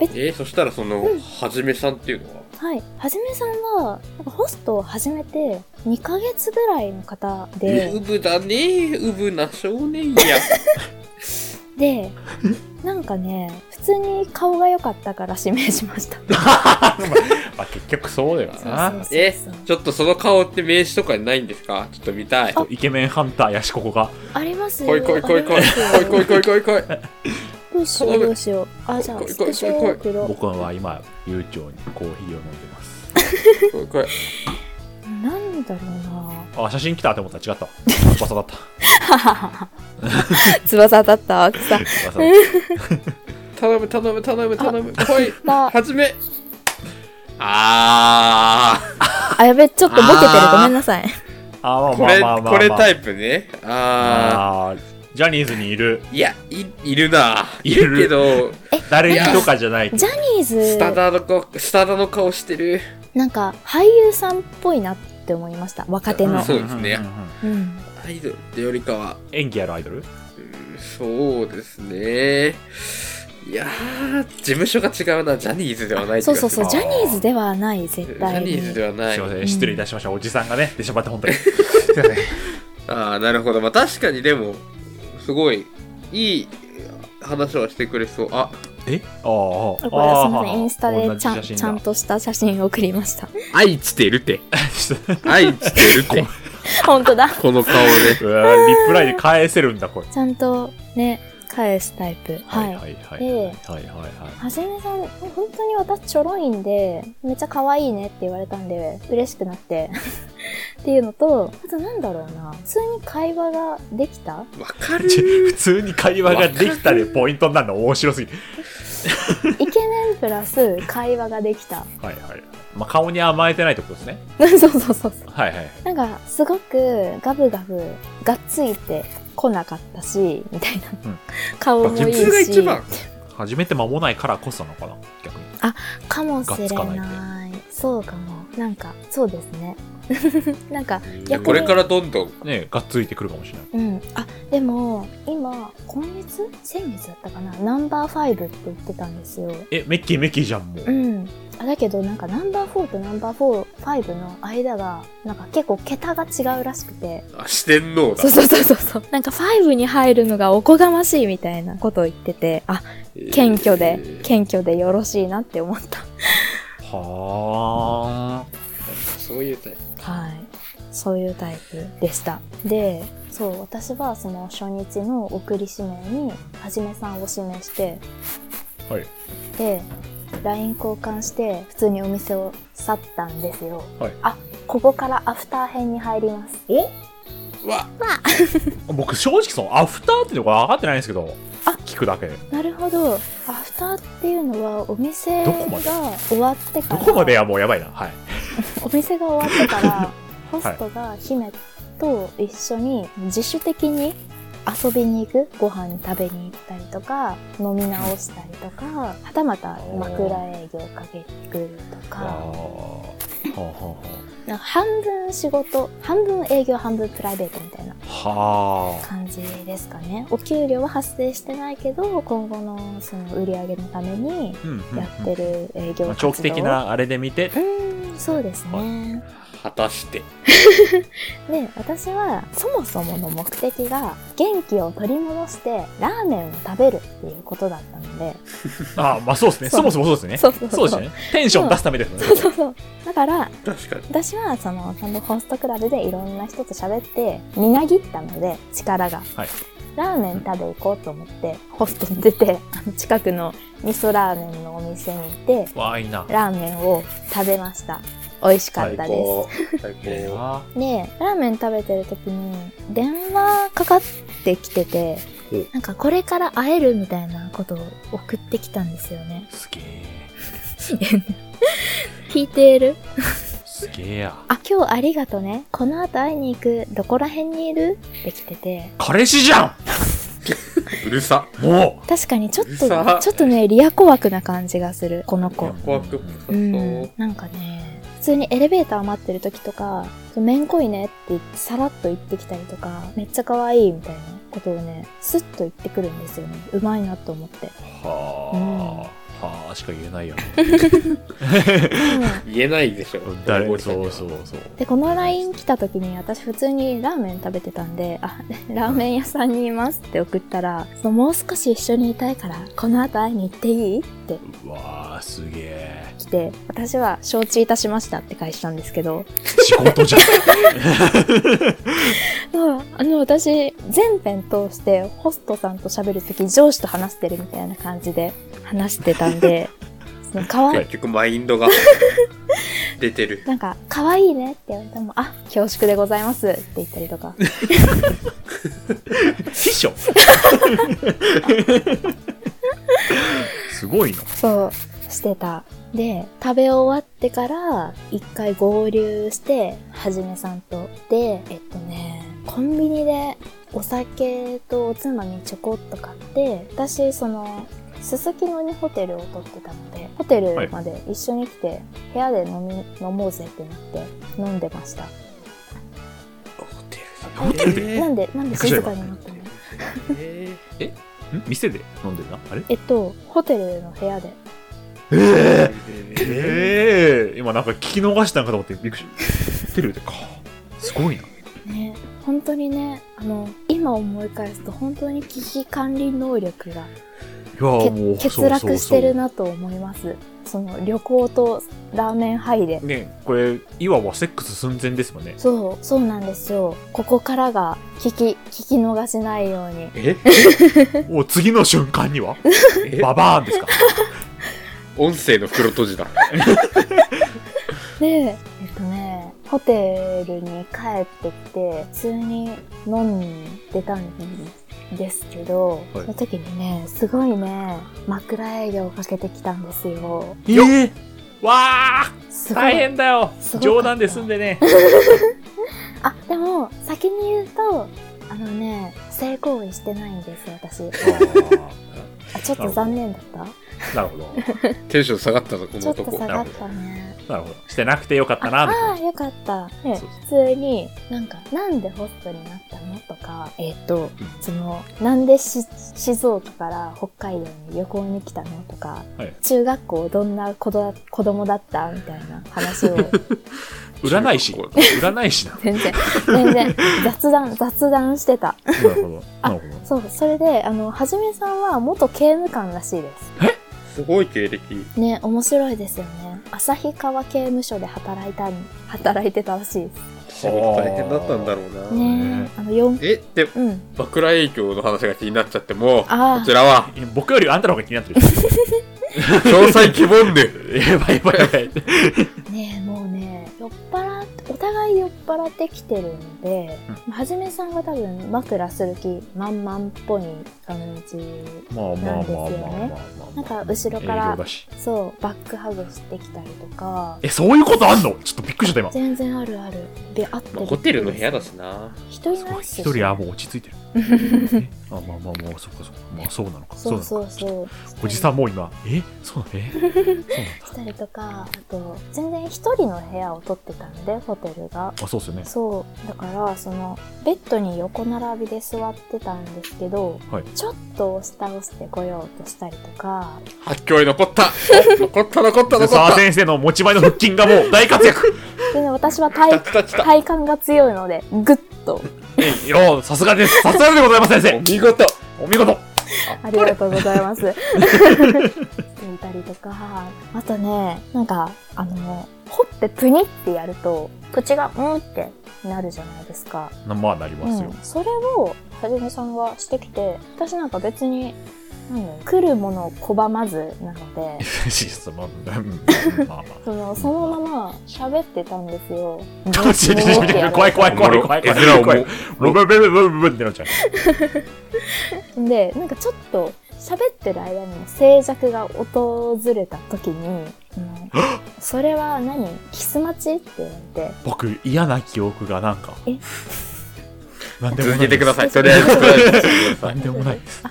えーそしたらその、はじめさんっていうのははい。はじめさんは、なんかホストを始めて2ヶ月ぐらいの方ウで、ブだ。ね、ウブな少年や。で、なんかね、普通に顔が良かったから指名しました。まあ結局そうだよな。そうそうえ、ちょっとその顔って名刺とかにないんですか？ちょっと見たい。イケメンハンターやしここが。ありますよ。来い来い来い来い。来い来い来い来い来い。どうしようどうしよう。あ、じゃあ、来いスクショ来い来いを送ろ僕は今、悠長にコーヒーを飲んでます。来い来い。う。なんだろうなあ、写真来たって思ったら違った。翼だった。翼だったわ、さ。翼頼む頼む頼む頼む。来い。だはじめ。ああ、やべ、ちょっとボケてるごめんなさい。あ、まあー。これ。これタイイプね。ああージャニーズにいる、ー。いや、い、いるな。いるけど、誰にとかじゃない。ジャニーズス、タダの顔、スタダの顔してる。なんか俳優さんっぽいなって思いました。若手の。そうですねうんうん。アイドルってよりかは、演技あるアイドル？うんそうですね。いやー、事務所が違うな。ジャニーズではないそうそうそう、ジャニーズではない、絶ジャ対に。ニーズではないすい。ません、失礼いたしました。おじさんがね、出しゃばって本当に。すいません。ああ、なるほど。まあ確かにでも、すごい、いい話はしてくれそう。あ、え？ああ、これはすみません、インスタでちゃんちゃんとした写真を送りました。愛知てるって。愛知てるって。本当だ。この顔で。うわリプライで返せるんだ、これ。ちゃんとね、返すタイプ。はい。はいはいはい。ではいはいはい。はじめさん、本当に私ちょろいんで、めっちゃ可愛いねって言われたんで、嬉しくなって。っていうのと、あとなんだろうな、普通に会話ができた？わかるち普通に会話ができたでポイントになるの面白すぎる。イケメンプラス会話ができた。はいはい。まあ、顔に甘えてないってことですね。そうそうそうそう。はいはい。なんか、すごくガブガブ、がっついてこなかったし、みたいな。うん顔もいいし。一番。始めて間もないからこそなのかな逆に。かもしれない。そうかも。なんか、そうですね。なんか、これからどんどん。ねがっついてくるかもしれない。うん。あ、でも、今、今月？先月だったかな？ナンバー5って言ってたんですよ。え、メッキーメッキーじゃん、もう。うん。あだけど、なんかナンバー4とナンバー4、5の間が、なんか結構桁が違うらしくて。あ、四天王だそう。そうそうそうそう。なんか5に入るのがおこがましいみたいなことを言ってて、あ、謙虚で、えー謙虚でよろしいなって思った。はそういうタイプ。はい。そういうタイプでした。で、そう、私はその初日の送り指名に、はじめさんを指名して、ー。はい。で、LINE 交換して、普通にお店を去ったんですよ。はいあ、ここからアフター編に入ります。お？うわ、僕正直そのアフターっていうのが分かってないんですけど、あ聞くだけで。なるほど。アフターっていうのは、お店がどこまで？終わってから、どこまではもうやばいな。はい。お店が終わってから、ホストが姫と一緒に自主的に遊びに行く。ご飯食べに行ったりとか飲み直したりとかはたまた枕営業かけてくるとか半分仕事半分営業半分プライベートみたいな。感じですかね。お給料は発生してないけど今後のその売り上げのためにうんうんうん。やってる営業活動、まあ長期的なあれで見て、うんそうですね、果たして。で 私はそもそもの目的が元気を取り戻してラーメンを食べるっていうことだったので あまあそうですね。そもそもそうですね。そうそうそうですね。テンション出すためですね。そうそうそうだから確かに。私はそのちゃんとホストクラブでいろんな人と喋ってみなぎったので力が、はいラーメン食べ行こうと思ってホストに出てあの 近くの味噌ラーメンのお店に行ってわあ、いいな。ラーメンを食べました美味しかったです。で、ラーメン食べてる時に電話かかってきててお、なんかこれから会えるみたいなことを送ってきたんですよね。すげえ。聞いている？すげえや。あ、今日ありがとね。この後会いに行く。どこら辺にいる？って来てて。彼氏じゃうるさ。んも確かにちょっと、ちょっとね、リアコ枠な感じがする。この子。怖くっぽさう。そうなんかね、普通にエレベーター待ってる時とか、めんこいねって言ってさらっと言ってきたりとか、めっちゃ可愛いみたいなことをね、スッと言ってくるんですよね。うまいなと思って。う。はあ。はあしか言えないよ。言えないでしょ。誰？ゴリさんにはそうそうそう。で、この LINE 来た時に私普通にラーメン食べてたんで、あ、ラーメン屋さんにいますって送ったら、そのもう少し一緒にいたいから、この後会いに行っていい？ってうわー、すげえ。来て、私は承知いたしましたって返したんですけど、仕事じゃん。ああの、私、全編通してホストさんと喋るとき上司と話してるみたいな感じで話してたんで、そのかわいい、結局マインドが出てる。なんか、可愛いねって言われても、あ、恐縮でございますって言ったりとか。秘書？すごいな。そう、してた。で、食べ終わってから、一回合流して、はじめさんと。で、えっとね、コンビニでお酒とおつまみちょこっと買って、私、その、すすきのにホテルを取ってたので、ホテルまで一緒に来て、部屋で飲み、飲もうぜってなって、飲んでました。ホテホテルで？なんで、なんで静かになったの？え ん？店で飲んでるなあれ？えっと、ホテルの部屋で。えー。ええ今なんか聞き逃したんかと思ってびっくりした。ホテルでか。すごいな。ね、本当にね、あの、今思い返すと本当に危機管理能力が欠落してるな。なと思います。その旅行とラーメンハイで。ねこれ、いわばセックス寸前ですもんね。そう、そうなんですよ。ここからが聞き、聞き逃しないように。え？もう次の瞬間には、え？ババーンですか？音声の袋閉じだ。で、えっとね、ホテルに帰ってきて、普通に飲んでたんですけど、はいその時にね、すごいね、枕営業をかけてきたんですよ。ええわあすごい。大変だよ冗談で済んでね。あ、でも、先に言うと、あのね、性行為してないんです、私。あ、ちょっと残念だった？なるほど。テンション下がったぞ、こちょっとの男。下がったね。なるほど。してなくてよかったな、みたいああー、よかった。ね、普通に、なんか、なんでホストになったの？とか、えっ、と、その、なんでし静岡から北海道に旅行に来たの？とか、はい中学校どんな子ど子供だった？みたいな話を、な。占い師占い師な。全然、全然、雑談、雑談してた。なるほど。あなるほど。そう、それで、あの、はじめさんは元刑務官らしいです。すごい経歴。ね、面白いですよね。旭川刑務所で働いたん、働いてたらしいです。大変だったんだろうな。ねあの、4、え、で、うん。枕営業の話が気になっちゃっても、こちらは、僕よりあんたの方が気になってる。詳細希望で。やばいやばいやばい。ねえ、もうね、酔っ払って、お互い酔っ払ってきてるんで、はじめさんが多分枕する気満々っぽい感じ。まあまあまあまあまあまあまあ。なんか後ろか営らそう、バックハグしてきたりとか、え、そういうことあんの？ちょっとびっくりしちゃった今。全然あるある。で、あってるまあホテルの部屋だしな。人いないっす一人はもう落ち着いてる。えあまあまあまあ、そっかそっか。まあそうなのか。そうそうそう。おじさんもう今、え？そうなの？え？そうなんだ。したりとか、あと、全然一人の部屋を取ってたんで、ホテルが。あ、そうっすよね。そう。だから、その、ベッドに横並びで座ってたんですけど、はいちょっと押し倒してこようとしたりとか、発狂に残ったお 残った残った残った沢先生の持ち前の腹筋がもう大活躍でね、私は体来た来た体幹が強いので、ぐっと、えよさすがです。さすがでございます、先お見事生。お見事。ありがとうございます。していたりとか、あとね、なんか、あの、ほっぺプニってやると、口がうんってなるじゃないですか。なまあなりますようん。それをはじめさんがしてきて私なんか別に来るものを拒まずなのでその。そのまま喋ってたんですよ。怖い怖い怖い怖い怖い怖い。ブブブブブブブってなっちゃう。でなんかちょっと喋ってる間にも静寂が訪れた時に うんそれは何？キス待ち？って言われて僕、嫌な記憶がなんか。え？なんでもない続けてください。とりあえず、とりあえず続けてくださないん。でもないです。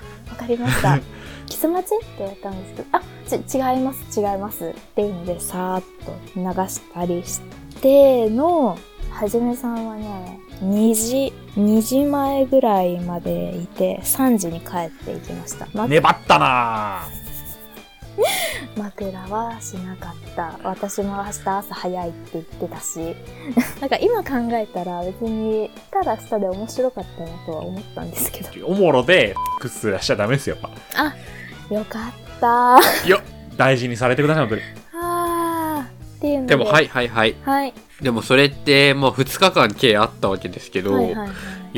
りました。キス待ちって言われたんですけど、あ、ち、違います、違いますっていうので、さーっと流したりしての、はじめさんはね、2時、2時前ぐらいまでいて、3時に帰っていきました。ま、粘ったな 枕はしなかった。私も明日朝早いって言ってたし、なんか今考えたら別に、ただ下で面白かったなとは思ったんですけど。おもろで、クスはしちゃダメですよ、やっぱ。よかった。大事にされてください、本当に。あーっていうので。でも、はいはいはい。はい。でもそれって、もう2日間計あったわけですけど、いはいはいはい。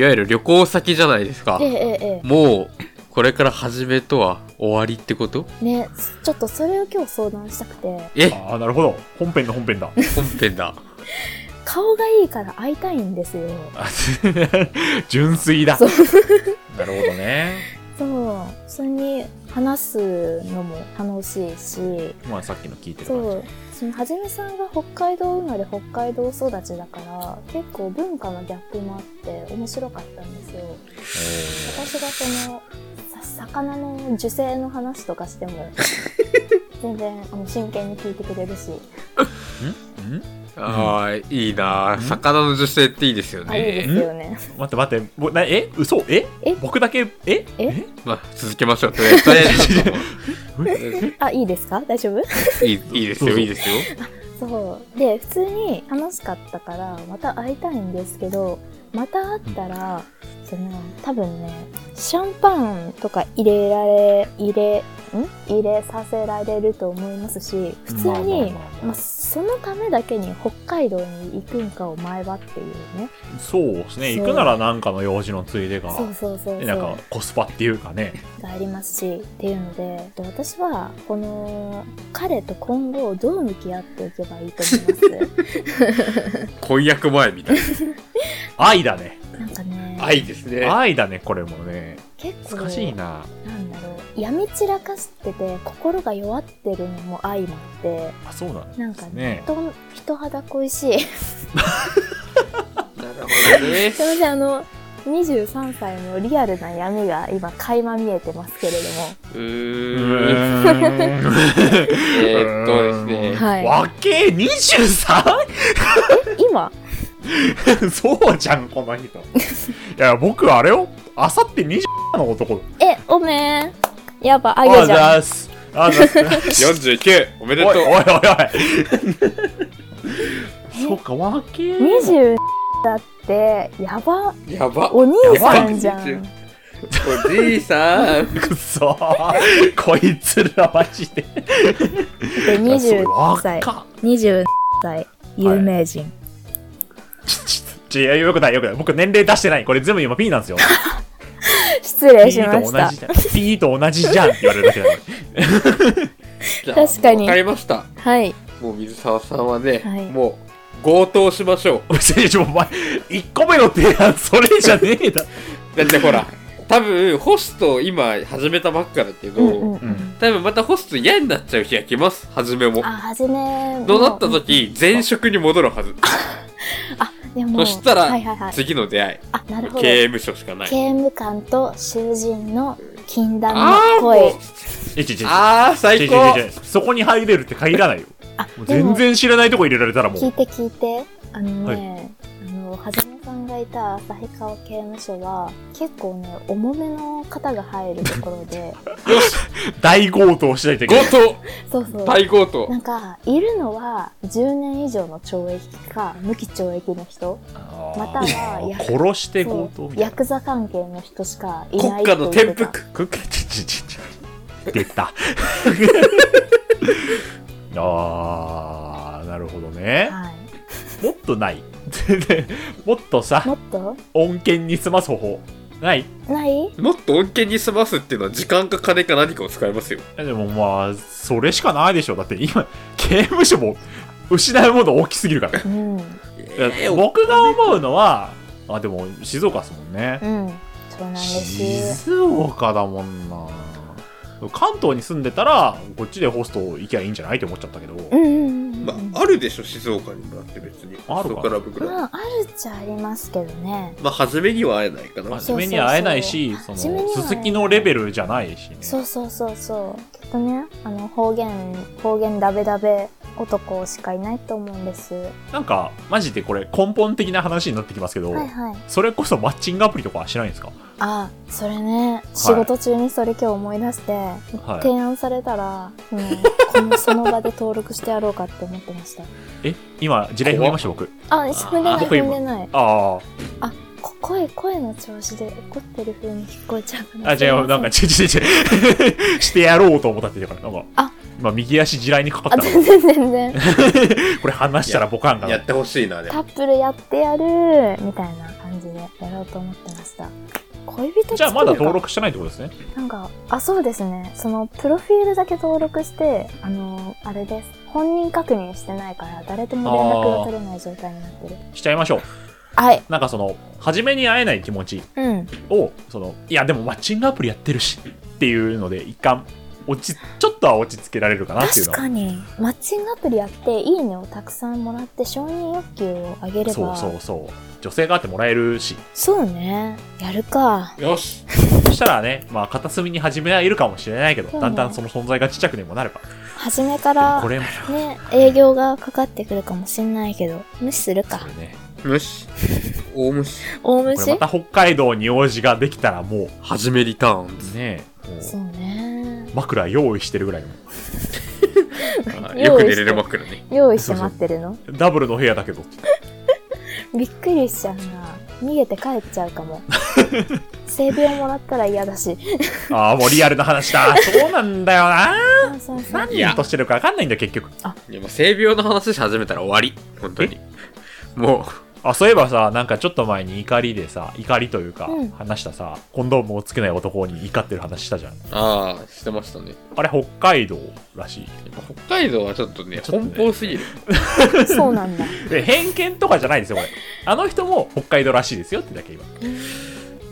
わゆる旅行先じゃないですかえ。ええええもう、これから始めとは終わりってこと？え。ね、ちょっとそれを今日相談したくて、え？ああ、なるほど。本編の本編だ。本編だ。顔がいいから会いたいんですよ。あ 純粋だ。そうなるほどね。そう。それに話すのも楽しいし、まあさっきの聞いてる感そう。そのはじめさんが北海道生まれ北海道育ちだから結構文化のギャップもあって面白かったんですよ。私がその魚の受精の話とかしても全然あの真剣に聞いてくれるし。ん？ん？ああ、いいな。魚の女性っていいですよあいいですね。よね。待って待って、ぼなえ？嘘？え？え？僕だけ、え？え？まあ、続けましょう。とりあえず。と りああいいですか？大丈夫？といいいいですよ、いいですよ。そう。で普通に楽しかったからまた会いたいんですけどまた会ったら、その多分ねシャンパンとか入れられ入れん入れさせられると思いますし普通に、まあそのためだけに北海道に行くんかを前はっていうねそうですね。行くならなんかの用事のついでか。そうそうそうそうなんかコスパっていうかね。がありますしっていうのでで私はこの彼と今後どう向き合っていけばいいと思います？婚約前みたい愛だね。なんかねな。愛ですね。愛だね、これもね。結構難しいな。なんだろう病み散らかしてて心が弱ってるのも相まってあ、そうなんですなんかねね。人人肌恋しいすい なるほどね。ませんあの23歳のリアルな闇が今垣間見えてますけれどううーん。えーっとですね。もはいわけ 23? 今？そうじゃん、この人。いや、僕あれよ。あさって20の男。えおめんやっぱああげじゃんす。あざっす。49! おめでとうおいおいおいおい。そうか、わけ20だってやばやばお兄さんじゃやばいんおじいさんくそこいつらマジで。で20歳若っ20歳有名人、ちちちいやよくないよくない。僕年齢出してない。これ全部今 P なんですよ。失礼しまと同したじじゃん。P と同じじゃんって言われるだけだから。じゃあ確かにわかりました。はいもう水沢さんはね、はいもう強盗しましょう。別にちょお前、1個目の提案それじゃねえだ。だってほら、多分ホスト今始めたばっかだけど、うんうんうん、うん多分またホスト嫌になっちゃう日が来ます。初めも。あはじめとなった時、前職に戻るはず。あでもそしたらはいはいはい次の出会い。あなるほど刑務所しかない。刑務官と囚人の禁断あーもの声。あー、最高ちちそこに入れるって限らないよ。全然知らないとこ入れられたらもう。聞いて聞いてあのね、あのはじめがいた旭川刑務所は結構ね重めの方が入るところで よし大強盗しないといけない。強盗そうそう大強盗なんかいるのは10年以上の懲役か無期懲役の人またはや殺して強盗。ヤクザ関係の人しかいない国家の転覆くっちちちち。出た。あー、なるほどねた。はいもっとない もっとさ、もっと？恩恵に済ます方法。ない？ない？もっと恩恵に済ますっていうのは時間か金か何かを使いますよ。でもまあ、それしかないでしょ。だって今、刑務所も失うもの大きすぎるから。うん僕が思うのは、あ、でも静岡ですもんね。うんそうなんです静岡だもんな。関東に住んでたら、こっちでホスト行きゃいいんじゃないって思っちゃったけど。うんうんうんうん。まあ、あるでしょ、静岡にもだって別に。あるかなソクラブぐらい。まあ、あるっちゃありますけどね。まあ、初めには会えないかな。初めに会えないし、その、初めには会えない鈴木のレベルじゃないしね。そうそうそうそう。きっとね、あの、方言、方言ダベダベ男しかいないと思うんです。なんか、マジでこれ根本的な話になってきますけど、はいはい。それこそマッチングアプリとかはしないんですか？あ、それね、仕事中にそれ今日思い出して、はい。提案されたら、もう、この その場で登録してやろうかって思ってました。え？今、事例踏みました僕。あ、踏んでない、踏んでない。あこ声、声の調子で怒ってる風に聞こえちゃうかあ。な。あ、違う、なんか、ちちちち してやろうと思ったって言うから、なんか、あ今、右足地雷にかかあ、ったの全然全然。これ話したらボカンかなやっ。てほしいな、でップルやってやるみたいな感じでやろうと思ってました。恋人作るかじゃあまだ登録してないってことですね。なんか、あ、そうですね。その、プロフィールだけ登録して、あの、あれです。本人確認してないから、誰とも連絡が取れない状態になってる。しちゃいましょう。はい。なんかその、初めに会えない気持ちうん。を、その、いやでもマッチングアプリやってるしっていうので、一貫、落ち、ちょっとは落ち着けられるかなっていうのは。確かに、マッチングアプリやって、いいねをたくさんもらって、承認欲求を上げれば。そうそうそう。女性があってもらえるし。そうね。やるか。よし。そしたらね、まあ片隅に初めはいるかもしれないけど、ねだんだんその存在がちっちゃくにもなれば。初めからこ、れも、ね、営業がかかってくるかもしんないけど、無視するかね。無視。大無視。大無視？これまた北海道に用事ができたらもはじめリターンね、もそうね。う、枕用意してるぐらいの。あよく寝れる枕ね。用意して待ってるの？ダブルの部屋だけど。びっくりしちゃうな。逃げて帰っちゃうかも。性病もらったら嫌だし。ああ、もうリアルな話だ。そうなんだよな。そうそうそう。何いや人としてるか分かんないんだよ、結局。いや、もう性病の話し始めたら終わり。本当に。もあ、そういえばさ、なんかちょっと前に怒りでさ、怒りというかうん、話したさ、コンドームをつけない男に怒ってる話したじゃん。う、ああ、してましたね。あれ、北海道らしい。やっぱ北海道はちょっとね、ちょっとね奔放すぎる。そうなんだ。で、偏見とかじゃないですよ、これ。あの人も北海道らしいですよってだけ今。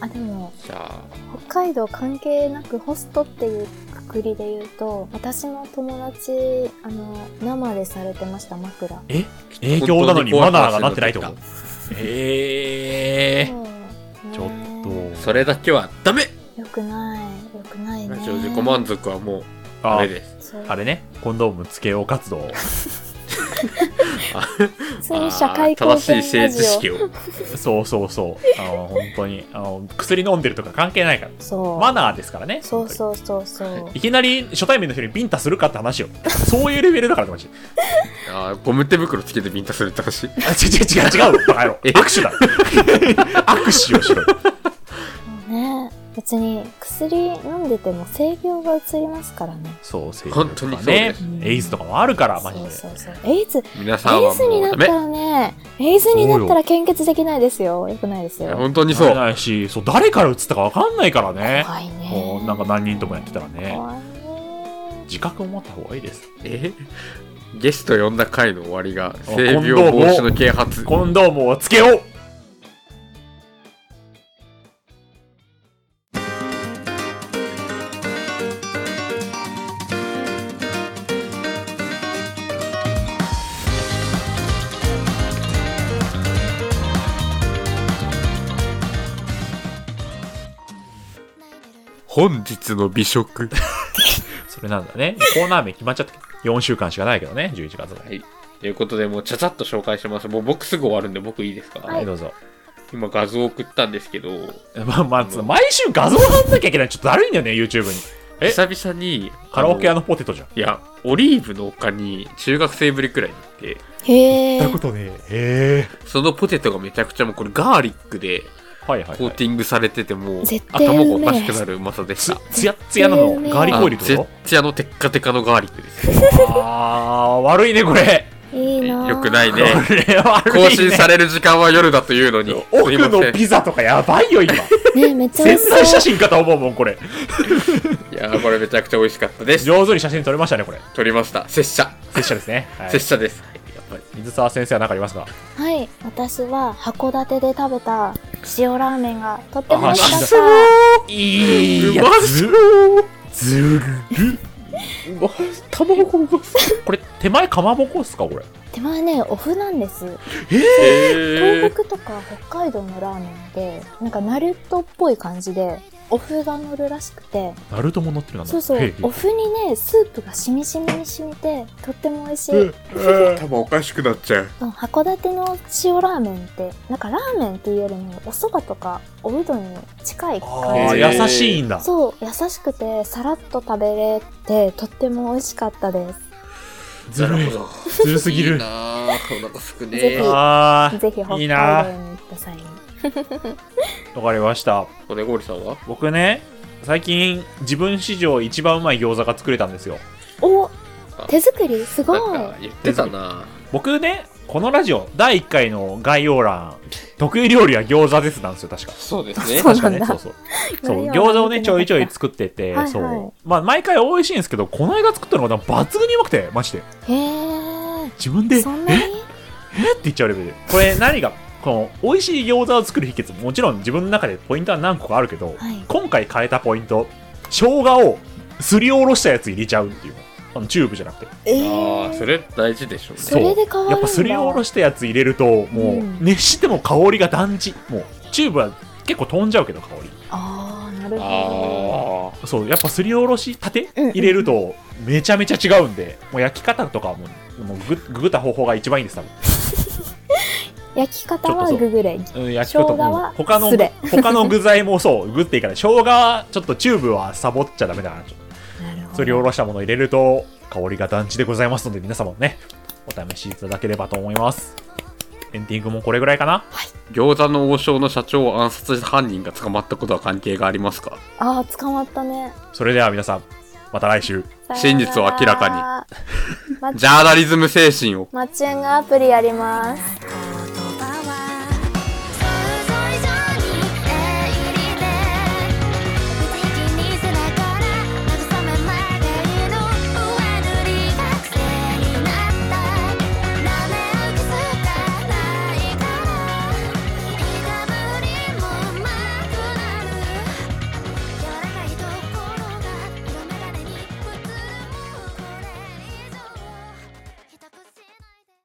あ、でも、じゃあ、北海道関係なくホストっていうくくりで言うと、私の友達、あの、生でされてました、枕。え？営業なのにマナーがなってないってこと？ええそうちょっねと。それだけはダメよくない。よくないね。自己満足はもう、あダメです。あれね、コンドームつけよう活動。そういう社会正しい識を。そうそうそう。あの、本当に。あの、薬飲んでるとか関係ないから。そう。マナーですからね。そうそうそうそう。いきなり初対面の人にビンタするかって話よ。そういうレベルだからってマジ。あーゴム手袋つけてビンタするって話。あ、違う違う違う違う。バカ野郎。え？握手だ。握手をしろ。別に薬飲んでても性病が移りますからね。そう、性本当にそうですエイズとかもあるから、マジで。そうそうそう。エイズ、エ皆さんはイズに。なったらね、エイズになったら献血できないですよ。よくないですよ。本当にそう。ないし、そう、誰から打つったかわかんないからね。怖いね。もうなんか何人ともやってたらね。怖いね。自覚を持った方がいいです。えゲスト呼んだ回の終わりが、あ性病防止の啓発。コンドームをつけよう本日の美食。それなんだね。コーナー名決まっちゃった。4週間しかないけどね、11月は。はい。ということで、もうちゃちゃっと紹介します。もう僕すぐ終わるんで僕いいですか、はい、どうぞ。今画像送ったんですけど、まあ、まあ、つ毎週画像貼んなきゃいけない。ちょっとだるいんだよね、YouTube に。え？久々に、カラオケ屋ののポテトじゃん。いや、オリーブの丘に中学生ぶりくらいに行って、へえ。とね？へえ。そのポテトがめちゃくちゃもうこれガーリックではいはい、はい。コーティングされててもう絶対頭がおかしくなるうまさでしつた。、つやっつやなのガーリックオイルって絶こ対あのテッカテカのガーリックです。とあー、悪いね、これ。いいなぁよくないこね。れ悪いね。更新される時間は夜だというのに。すい奥ません。のピザとかやばいよ、今。ねめっちゃ美潜味しそう。在写真かと思うもん、これ。いやーこれめちゃくちゃ美味しかったです。上手に写真撮れましたね、これ。撮りました。拙者。拙者ですね。はい拙者です。水沢先生は何かありますか？はい。私は函館で食べた塩ラーメンがとっても美味しかっあた。いいうまやつ。ずるうわ卵がこれ、手前かまぼこっすか？これ。手前ね、オフなんです。え東北とか北海道のラーメンで、なんかナルトっぽい感じで、お麩が乗るらしくて、ナルトも乗ってるなんだ。そうそうへいへい、お麩にね、スープがしみしみに染みて、とっても美味しい。ー、頭おかしくなっちゃう。うん函館の塩ラーメンって、なんかラーメンっていうよりも、お蕎麦とかおうどんに近いあ感あ、じ。へー優しいんだ。そう、優しくて、さらっと食べれて、とっても美味しかったです。ずるい。ど。ずるすぎるいいなぁ。お腹すくねぜひあぜひ北海道に行った際に。あ、わかりました。骨氷さんは？僕ね、最近、自分史上一番うまい餃子が作れたんですよ。お手作り？すごいなんか言ってたな僕ね、このラジオ、第1回の概要欄、得意料理は餃子ですなんですよ、確か。そうですね。そう確かね、そうそう。そう、餃子をね、ちょいちょい作ってて、はいはいそう。まあ、毎回美味しいんですけど、この間作ったのが抜群にうまくて、マジで。へえ。自分で、そんなに？え？って言っちゃうレベルで。これ何が、この、美味しい餃子を作る秘訣、もちろん自分の中でポイントは何個かあるけど、はい今回変えたポイント、生姜をすりおろしたやつ入れちゃうっていう。あの、チューブじゃなくて。えああ、ーそれ大事でしょうね。それで変わるんだやっぱすりおろしたやつ入れると、もう、うん熱しても香りが段違い。もう、チューブは結構飛んじゃうけど、香り。ああ、なるほあそう、やっぱすりおろしたて入れると、めちゃめちゃ違うんで、もう焼き方とかはもう、もうぐググった方法が一番いいんです、多分。ど。焼き方はググレ。うん、焼き方生姜はうん他の他の具材もそう、グっていいから、生姜はちょっとチューブはサボっちゃダメだな。すりおろしたものを入れると、香りが団地でございますので、皆様もね、お試しいただければと思います。エンディングもこれぐらいかなー餃子の王将の社長を暗殺した犯人が捕まったことは関係がありますか？ああ、捕まったね。それでは皆さん、また来週。真実を明らかに。ジャーナリズム精神を。マッチングアプリやります。